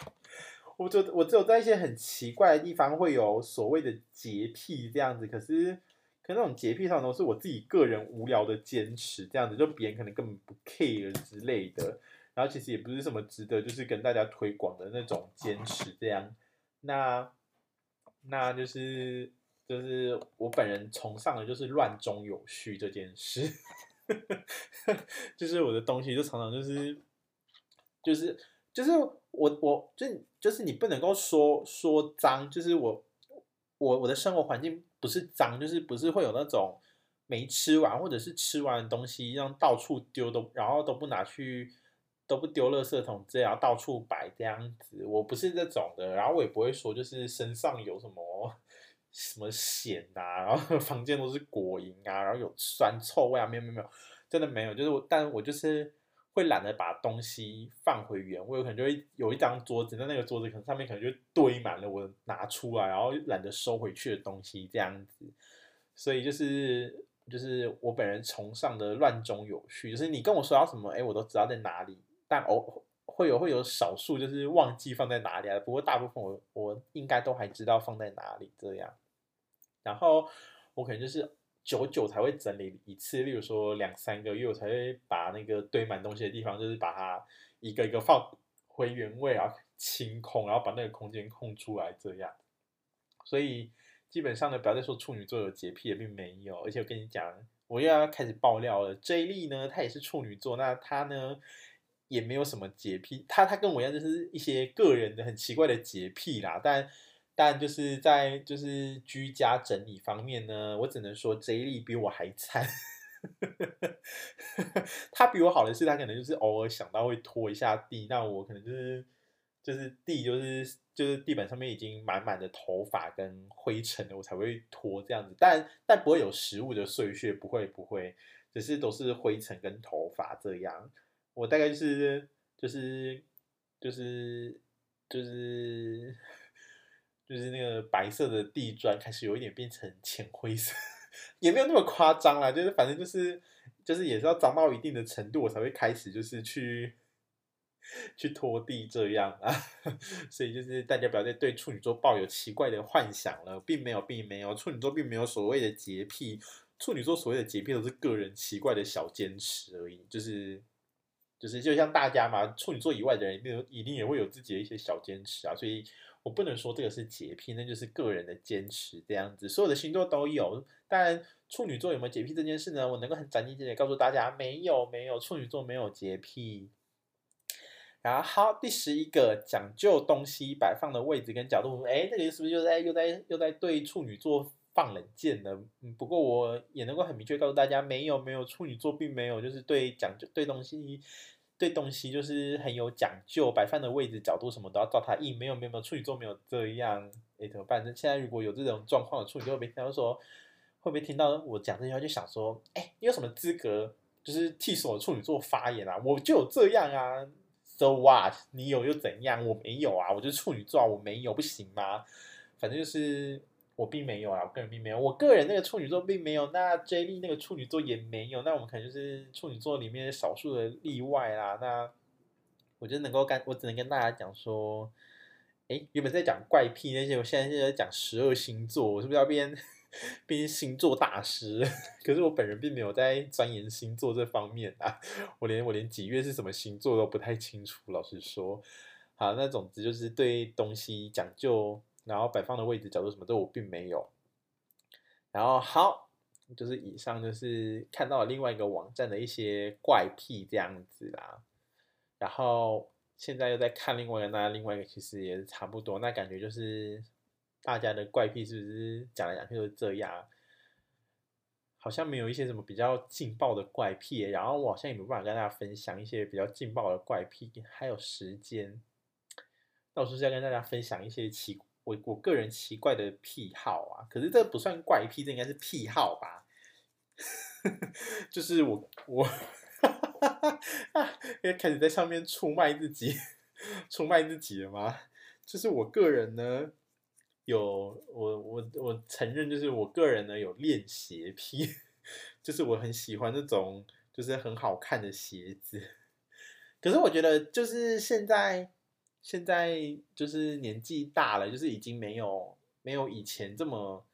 我就我只有在一些很奇怪的地方会有所谓的洁癖这样子，可是。可那种洁癖上都是我自己个人无聊的坚持，这样子就别人可能根本不 care 之类的，然后其实也不是什么值得就是跟大家推广的那种坚持这样。那那就是就是我本人崇尚的就是乱中有序这件事，就是我的东西就常常就是就是就是我我就就是你不能够说说脏，就是我我我的生活环境。不是脏，就是不是会有那种没吃完或者是吃完的东西，让到处丢都，然后都不拿去，都不丢垃圾桶，这样到处摆这样子。我不是这种的，然后我也不会说就是身上有什么什么癬啊，然后 房间都是果蝇啊，然后有酸臭味啊，没有没有没有，真的没有。就是我，但我就是会懒得把东西放回原位，我有可能就会有一张桌子，那那个桌子可能上面可能就堆满了我拿出来，然后懒得收回去的东西这样子。所以就是就是我本人崇尚的乱中有序，就是你跟我说要什么，哎，我都知道在哪里。但偶会有会有少数就是忘记放在哪里啊，不过大部分我我应该都还知道放在哪里这样。然后我可能就是。久久才会整理一次，例如说两三个月，我才会把那个堆满东西的地方，就是把它一个一个放回原位啊，清空，然后把那个空间空出来，这样。所以基本上呢，不要再说处女座有洁癖，也并没有。而且我跟你讲，我又要开始爆料了。J 莉呢，她也是处女座，那她呢也没有什么洁癖，他他跟我一样，就是一些个人的很奇怪的洁癖啦，但。但就是在就是居家整理方面呢，我只能说 J 莉比我还惨。他比我好的是，他可能就是偶尔想到会拖一下地，那我可能就是就是地就是就是地板上面已经满满的头发跟灰尘了，我才会拖这样子。但但不会有食物的碎屑，不会不会，只是都是灰尘跟头发这样。我大概就是就是就是就是就是那个白色的地砖开始有一点变成浅灰色。也没有那么夸张啦，就是反正就是就是也是要脏到一定的程度，我才会开始就是去去拖地这样啊。所以就是大家不要再对处女座抱有奇怪的幻想了，并没有，并没有，处女座并没有所谓的洁癖，处女座所谓的洁癖都是个人奇怪的小坚持而已，就是就是就像大家嘛，处女座以外的人一定一定也会有自己的一些小坚持啊，所以。我不能说这个是洁癖，那就是个人的坚持这样子。所有的星座都有，但处女座有没有洁癖这件事呢？我能够很斩钉截铁告诉大家，没有，没有，处女座没有洁癖。然后，第十一个讲究东西摆放的位置跟角度，哎，这个是不是又在又在又在对处女座放冷箭呢？不过我也能够很明确告诉大家，没有，没有，处女座并没有就是对讲究对东西。对东西就是很有讲究，摆放的位置、角度什么都要照它印。没有没有没有，处女座没有这样，哎，怎么办？现在如果有这种状况的处女座，会不会听到说，会不会听到我讲这句话就想说，哎，你有什么资格就是替所有处女座发言啊？我就有这样啊，so what？你有又怎样？我没有啊，我就是处女座，我没有不行吗？反正就是。我并没有啊，我个人并没有，我个人那个处女座并没有，那 J 莉那个处女座也没有，那我们可能就是处女座里面少数的例外啦。那我就能够跟，我只能跟大家讲说，哎，原本在讲怪癖那些，我现在是在讲十二星座，我是不是要变变星座大师？可是我本人并没有在钻研星座这方面啊，我连我连几月是什么星座都不太清楚，老实说。好，那总之就是对东西讲究。然后摆放的位置、角度什么的，我并没有。然后好，就是以上就是看到了另外一个网站的一些怪癖这样子啦。然后现在又在看另外一个，那另外一个其实也是差不多。那感觉就是大家的怪癖是不是讲来讲去都是这样？好像没有一些什么比较劲爆的怪癖。然后我好像也没办法跟大家分享一些比较劲爆的怪癖。还有时间，到时候是要跟大家分享一些奇。我我个人奇怪的癖好啊，可是这不算怪癖，这应该是癖好吧？就是我我应该 开始在上面出卖自己，出卖自己了吗？就是我个人呢，有我我我承认，就是我个人呢有恋鞋癖，就是我很喜欢那种就是很好看的鞋子，可是我觉得就是现在。现在就是年纪大了，就是已经没有没有以前这么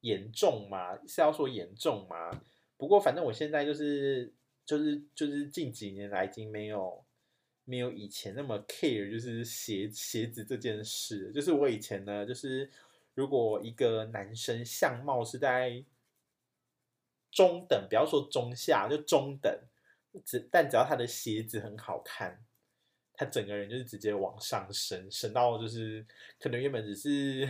严重嘛，是要说严重嘛？不过反正我现在就是就是就是近几年来已经没有没有以前那么 care，就是鞋鞋子这件事。就是我以前呢，就是如果一个男生相貌是在中等，不要说中下，就中等，只但只要他的鞋子很好看。他整个人就是直接往上升，升到就是可能原本只是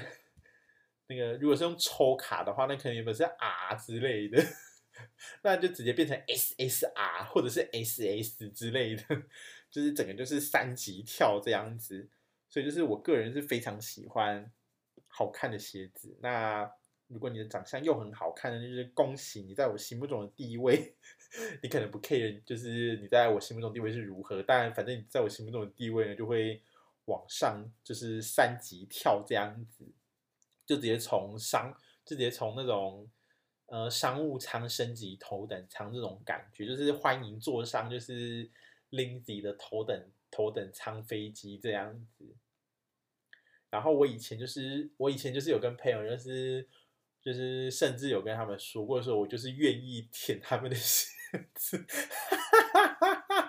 那个，如果是用抽卡的话，那可能原本是 R 之类的，那就直接变成 SSR 或者是 SS 之类的，就是整个就是三级跳这样子。所以就是我个人是非常喜欢好看的鞋子。那如果你的长相又很好看，就是恭喜你在我心目中的地位。你可能不 care，就是你在我心目中地位是如何，但反正你在我心目中的地位呢，就会往上，就是三级跳这样子，就直接从商，就直接从那种呃商务舱升级头等舱这种感觉，就是欢迎坐上就是 Lindsay 的头等头等舱飞机这样子。然后我以前就是我以前就是有跟朋友就是就是甚至有跟他们说过说，我就是愿意舔他们的鞋。哈哈哈！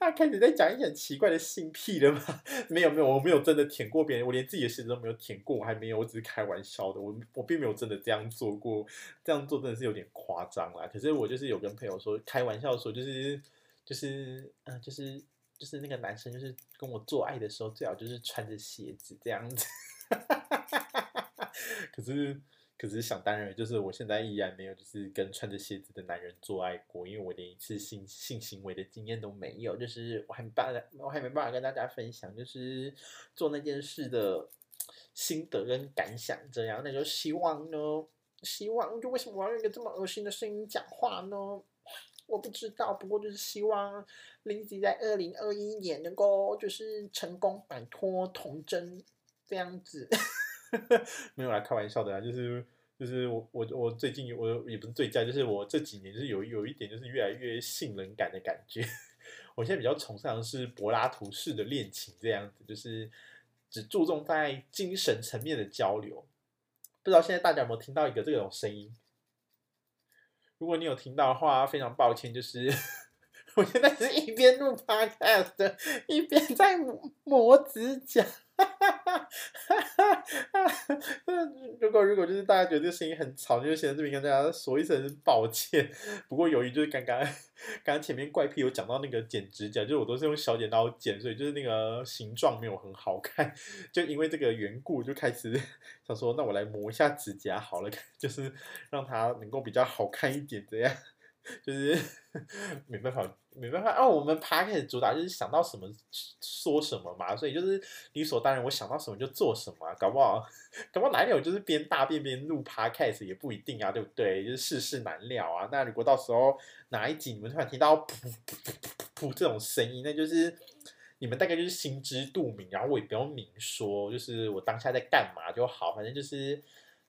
他开始在讲一些很奇怪的性癖了吗？没有没有，我没有真的舔过别人，我连自己的鞋子都没有舔过，我还没有，我只是开玩笑的，我我并没有真的这样做过，这样做真的是有点夸张啦。可是我就是有跟朋友说，开玩笑说，就是就是嗯，就是就是那个男生，就是跟我做爱的时候，最好就是穿着鞋子这样子。可是，可是想当然，就是我现在依然没有，就是跟穿着鞋子的男人做爱过，因为我连一次性性行为的经验都没有，就是我还没办，我还没办法跟大家分享，就是做那件事的心得跟感想这样。那就希望呢，希望就为什么我要用一个这么恶心的声音讲话呢？我不知道，不过就是希望 Lindsay 在二零二一年能够就是成功摆脱童真这样子。没有来开玩笑的啦，就是就是我我我最近我也不是最佳，就是我这几年就是有有一点就是越来越性冷感的感觉。我现在比较崇尚的是柏拉图式的恋情这样子，就是只注重在精神层面的交流。不知道现在大家有没有听到一个这种声音？如果你有听到的话，非常抱歉，就是 我现在是一边录 podcast 一边在磨指甲。哈 如果如果就是大家觉得这个声音很吵，就先在这边跟大家说一声抱歉。不过由于就是刚刚刚刚前面怪癖有讲到那个剪指甲，就是我都是用小剪刀剪，所以就是那个形状没有很好看。就因为这个缘故，就开始 想说，那我来磨一下指甲好了，就是让它能够比较好看一点，这样。就是没办法，没办法哦。我们 podcast 主打就是想到什么说什么嘛，所以就是理所当然，我想到什么就做什么。搞不好，搞不好哪一天我就是边大便边录 podcast 也不一定啊，对不对？就是世事难料啊。那如果到时候哪一集你们突然听到噗噗噗噗噗这种声音，那就是你们大概就是心知肚明，然后我也不用明说，就是我当下在干嘛就好，反正就是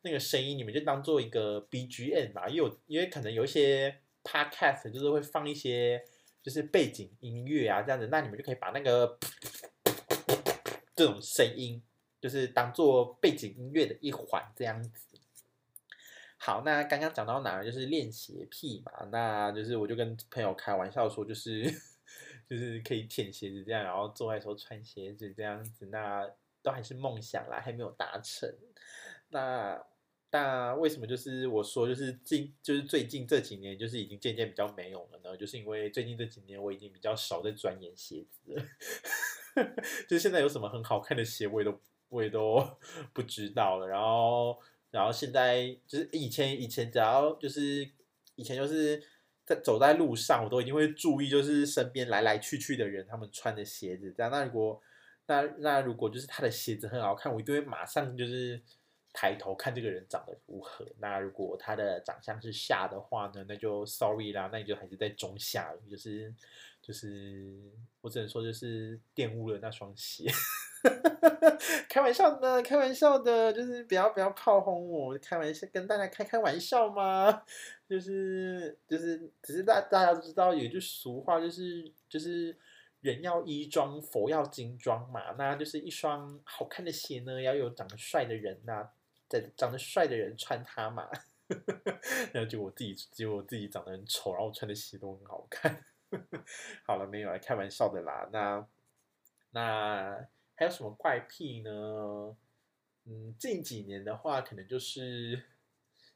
那个声音你们就当做一个 BGM 嘛，因为因为可能有一些。Podcast 就是会放一些就是背景音乐啊，这样子，那你们就可以把那个这种声音，就是当做背景音乐的一环，这样子。好，那刚刚讲到哪儿？就是练鞋癖嘛，那就是我就跟朋友开玩笑说，就是 就是可以舔鞋子这样，然后做爱时候穿鞋子这样子，那都还是梦想啦，还没有达成。那。那为什么就是我说就是近就是最近这几年就是已经渐渐比较没有了呢？就是因为最近这几年我已经比较少在钻研鞋子了，就现在有什么很好看的鞋我也都我也都 不知道了。然后然后现在就是以前以前只要就是以前就是在走在路上我都一定会注意就是身边来来去去的人他们穿的鞋子这样。那如果那那如果就是他的鞋子很好看，我一定会马上就是。抬头看这个人长得如何？那如果他的长相是下的话呢？那就 sorry 啦，那你就还是在中下，就是就是我只能说就是玷污了那双鞋。开玩笑的，开玩笑的，就是不要不要炮轰我，开玩笑跟大家开开玩笑嘛。就是就是只是大大家都知道有一句俗话，就是就是人要衣装，佛要金装嘛。那就是一双好看的鞋呢，要有长得帅的人呐、在长得帅的人穿它嘛，然后就我自己，结果我自己长得很丑，然后穿的鞋都很好看。好了，没有来开玩笑的啦。那那还有什么怪癖呢？嗯，近几年的话，可能就是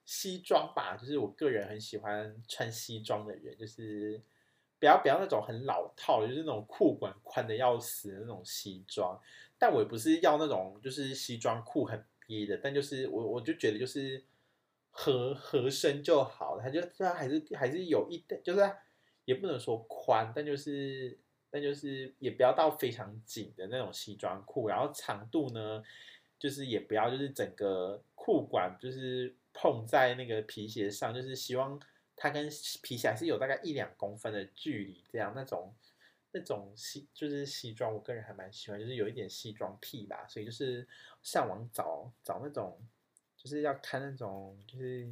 西装吧。就是我个人很喜欢穿西装的人，就是不要不要那种很老套，就是那种裤管宽的要死的那种西装。但我也不是要那种，就是西装裤很。的，但就是我我就觉得就是合合身就好，他就虽然还是还是有一点，就是也不能说宽，但就是但就是也不要到非常紧的那种西装裤，然后长度呢，就是也不要就是整个裤管就是碰在那个皮鞋上，就是希望它跟皮鞋还是有大概一两公分的距离，这样那种那种西就是西装，我个人还蛮喜欢，就是有一点西装癖吧，所以就是。上网找找那种，就是要看那种，就是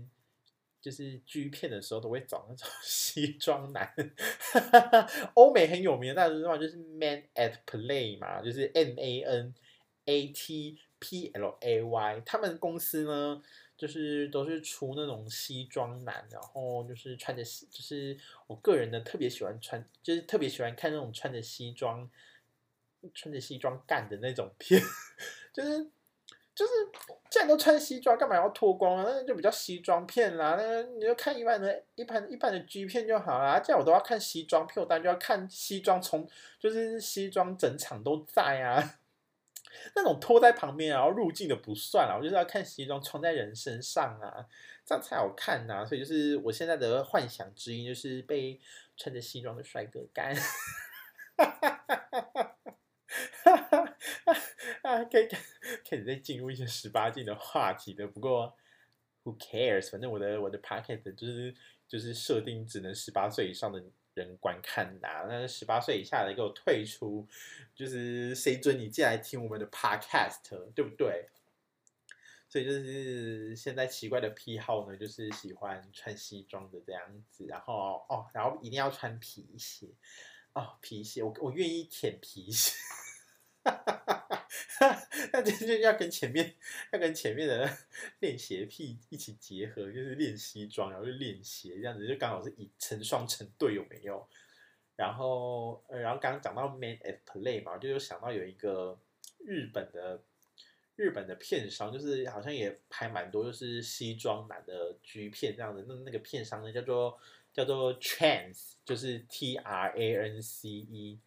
就是剧片的时候，都会找那种 西装男。欧美很有名的那种话，就是 Man at Play 嘛，就是 M A N A T P L A Y。他们公司呢，就是都是出那种西装男，然后就是穿着西，就是我个人呢特别喜欢穿，就是特别喜欢看那种穿着西装、穿着西装干的那种片，就是。就是既然都穿西装，干嘛要脱光啊？那就比较西装片啦。那你就看一般的、一般一般的 G 片就好啦。既然我都要看西装片，我当然就要看西装从，就是西装整场都在啊。那种拖在旁边然后入镜的不算了，我就是要看西装穿在人身上啊，这样才好看呐、所以就是我现在的幻想之一，就是被穿着西装的帅哥干。啊，可以开始在进入一些十八禁的话题的。不过，Who cares？反正我的我的 Pocket 就是就是设定只能十八岁以上的人观看的、啊，那十八岁以下的给我退出。就是谁准你进来听我们的 podcast，对不对？所以就是现在奇怪的癖好呢，就是喜欢穿西装的这样子，然后哦，然后一定要穿皮鞋哦，皮鞋，我我愿意舔皮鞋。那这就要跟前面要跟前面的 练鞋癖一起结合，就是练西装，然后就练鞋，这样子就刚好是以成双成对，有没有？然后，呃然后刚刚讲到 Man at Play 嘛，就有想到有一个日本的日本的片商，就是好像也拍蛮多，就是西装男的 G 片这样的。那那个片商呢，叫做叫做 Trance，就是 T R A N C E。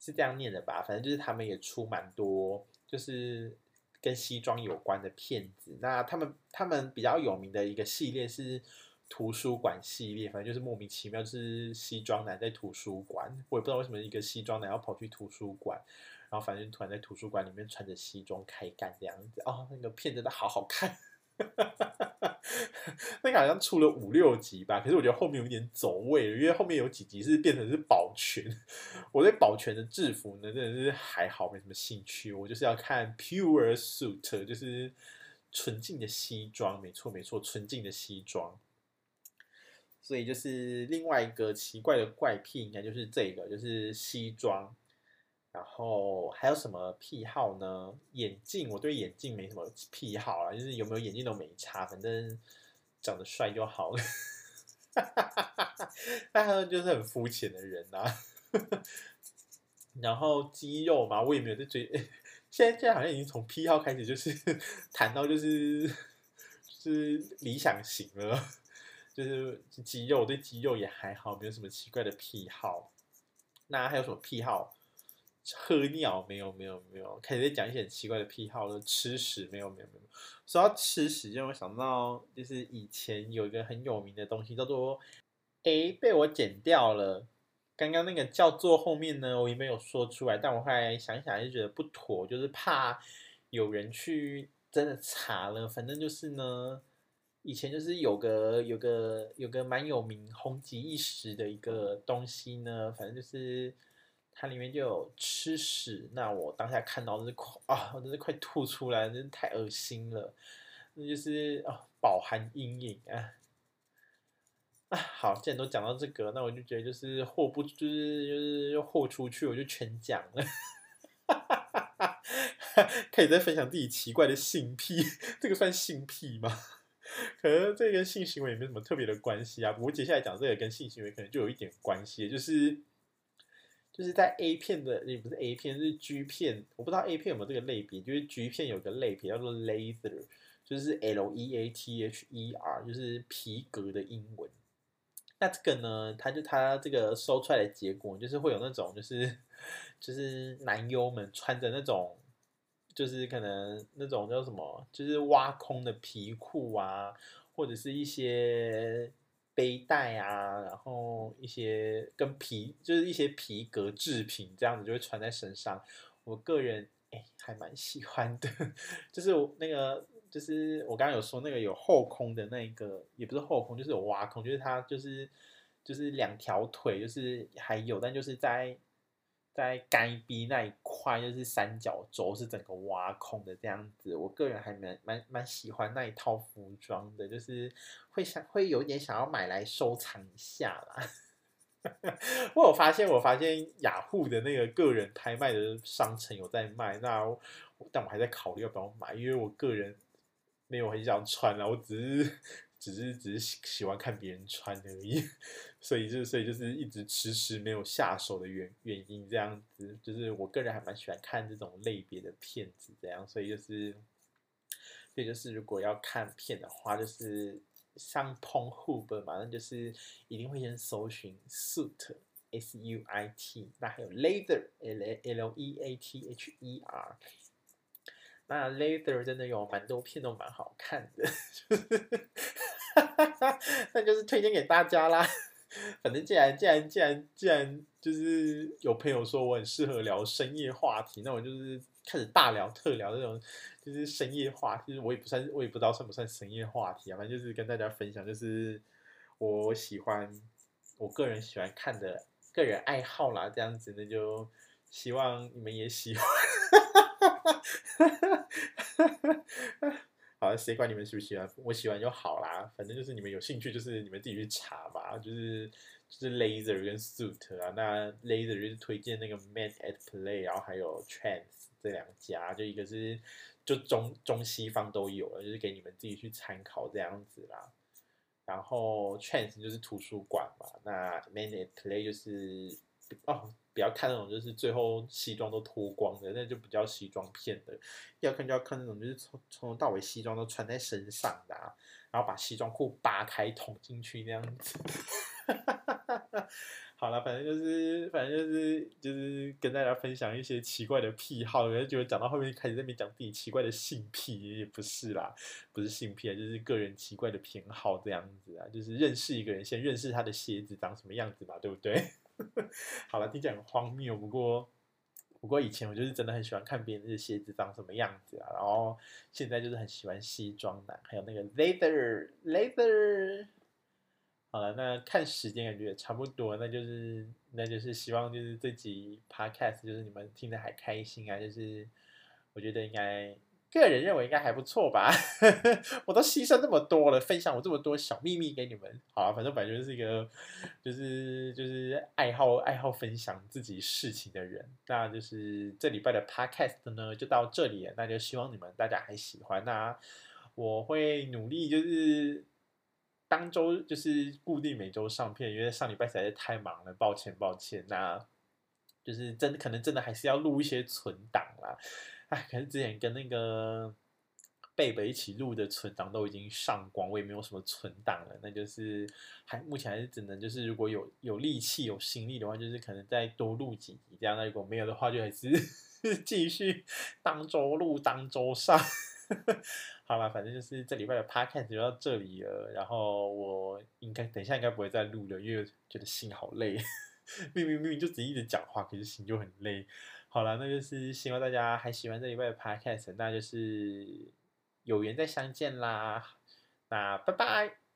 是这样念的吧？反正就是他们也出蛮多，就是跟西装有关的片子。那他们他们比较有名的一个系列是图书馆系列，反正就是莫名其妙，就是西装男在图书馆。我也不知道为什么一个西装男要跑去图书馆，然后反正突然在图书馆里面穿着西装开干这样子。哦，那个片真的好好看。那个好像出了五六集吧，可是我觉得后面有点走位了，因为后面有几集是变成是保全。我对保全的制服呢，真的是还好，没什么兴趣。我就是要看 pure suit，就是纯净的西装，没错没错，纯净的西装。所以就是另外一个奇怪的怪癖，应该就是这个，就是西装。然后还有什么癖好呢？眼镜，我对眼镜没什么癖好啊，就是有没有眼镜都没差，反正长得帅就好了。那他们就是很肤浅的人啊。然后肌肉嘛，我也没有在追。现在现在好像已经从癖好开始，就是 谈到就是就是理想型了，就是肌肉，对肌肉也还好，没有什么奇怪的癖好。那还有什么癖好？喝尿没有没有没有，开始讲一些很奇怪的癖好了。吃屎没有没有没有。说到吃屎，让我想到就是以前有一个很有名的东西叫做，诶，被我剪掉了。刚刚那个叫做后面呢，我也没有说出来，但我后来想想还是觉得不妥，就是怕有人去真的查了。反正就是呢，以前就是有个有个有个蛮有名、红极一时的一个东西呢，反正就是。它里面就有吃屎，那我当下看到的是快啊，我真是快吐出来，真是太恶心了，那就是啊，饱含阴影啊啊！好，既然都讲到这个，那我就觉得就是豁不就是就是豁出去，我就全讲了，可以再分享自己奇怪的性癖，这个算性癖吗？可能这跟性行为也没什么特别的关系啊。不过接下来讲这个跟性行为可能就有一点关系，就是。就是在 A 片的，也不是 A 片，是 G 片。我不知道 A 片有没有这个类别，就是 G 片有个类别叫做 Leather，就是 L E A T H E R，就是皮革的英文。那这个呢，它就它这个搜出来的结果，就是会有那种，就是就是男优们穿着那种，就是可能那种叫什么，就是挖空的皮裤啊，或者是一些。背带啊，然后一些跟皮就是一些皮革制品这样子就会穿在身上。我个人哎还蛮喜欢的，就是那个就是我刚刚有说那个有后空的那个，也不是后空，就是有挖空，就是它就是就是两条腿就是还有，但就是在。在该逼那一块，就是三角洲是整个挖空的这样子。我个人还蛮蛮蛮喜欢那一套服装的，就是会想会有点想要买来收藏一下啦。我有发现，我发现雅虎的那个个人拍卖的商城有在卖，那但我还在考虑要不要买，因为我个人没有很想穿啦，我只是。只是只是喜喜欢看别人穿而已，所以就是所以就是一直迟迟没有下手的原原因这样子，就是我个人还蛮喜欢看这种类别的片子这样，所以就是，所以就是如果要看片的话，就是上 Pornhub 嘛，那就是一定会先搜寻 suit s u i t，那还有 later l l e a t h e r。那 Later 真的有蛮多片都蛮好看的，那就是推荐给大家啦。反正既然既然既然既然就是有朋友说我很适合聊深夜话题，那我就是开始大聊特聊这种就是深夜话题。其实我也不算，我也不知道算不算深夜话题啊。反正就是跟大家分享，就是我喜欢我个人喜欢看的个人爱好啦，这样子那就希望你们也喜欢。好，谁管你们喜不喜欢？我喜欢就好啦。反正就是你们有兴趣，就是你们自己去查吧。就是就是 Laser 跟 Suit 啊，那 Laser 就是推荐那个 Man at Play，然后还有 Trance 这两家，就一个是就中中西方都有了，就是给你们自己去参考这样子啦。然后 Trance 就是图书馆嘛，那 Man at Play 就是哦。不要看那种就是最后西装都脱光的，那就比较西装片的。要看就要看那种就是从从头到尾西装都穿在身上的，啊，然后把西装裤扒开捅进去那样子。哈哈哈好了，反正就是反正就是就是跟大家分享一些奇怪的癖好，然后就讲到后面开始在那边讲自己奇怪的性癖，也不是啦，不是性癖啊，就是个人奇怪的偏好这样子啊，就是认识一个人先认识他的鞋子长什么样子嘛，对不对？好了，听起来很荒谬，不过不过以前我就是真的很喜欢看别人的鞋子长什么样子啊，然后现在就是很喜欢西装男，还有那个 leather leather。好了，那看时间感觉也差不多，那就是那就是希望就是这集 podcast 就是你们听得还开心啊，就是我觉得应该。个人认为应该还不错吧，我都牺牲那么多了，分享我这么多小秘密给你们，好啊，反正本来就是一个，就是就是爱好爱好分享自己事情的人，那就是这礼拜的 podcast 呢就到这里了，那就希望你们大家还喜欢，那我会努力就是当周就是固定每周上片，因为上礼拜实在是太忙了，抱歉抱歉，那就是真可能真的还是要录一些存档啦。哎，可是之前跟那个贝贝一起录的存档都已经上光，我也没有什么存档了。那就是还目前还是只能就是如果有有力气有心力的话，就是可能再多录几集这样。那如果没有的话，就还是 继续当周录当周上。好了，反正就是这礼拜的 podcast 就到这里了。然后我应该等一下应该不会再录了，因为觉得心好累。明明明明就只一直讲话，可是心就很累。好了，那就是希望大家还喜欢这一位的 podcast，那就是有缘再相见啦。那拜拜。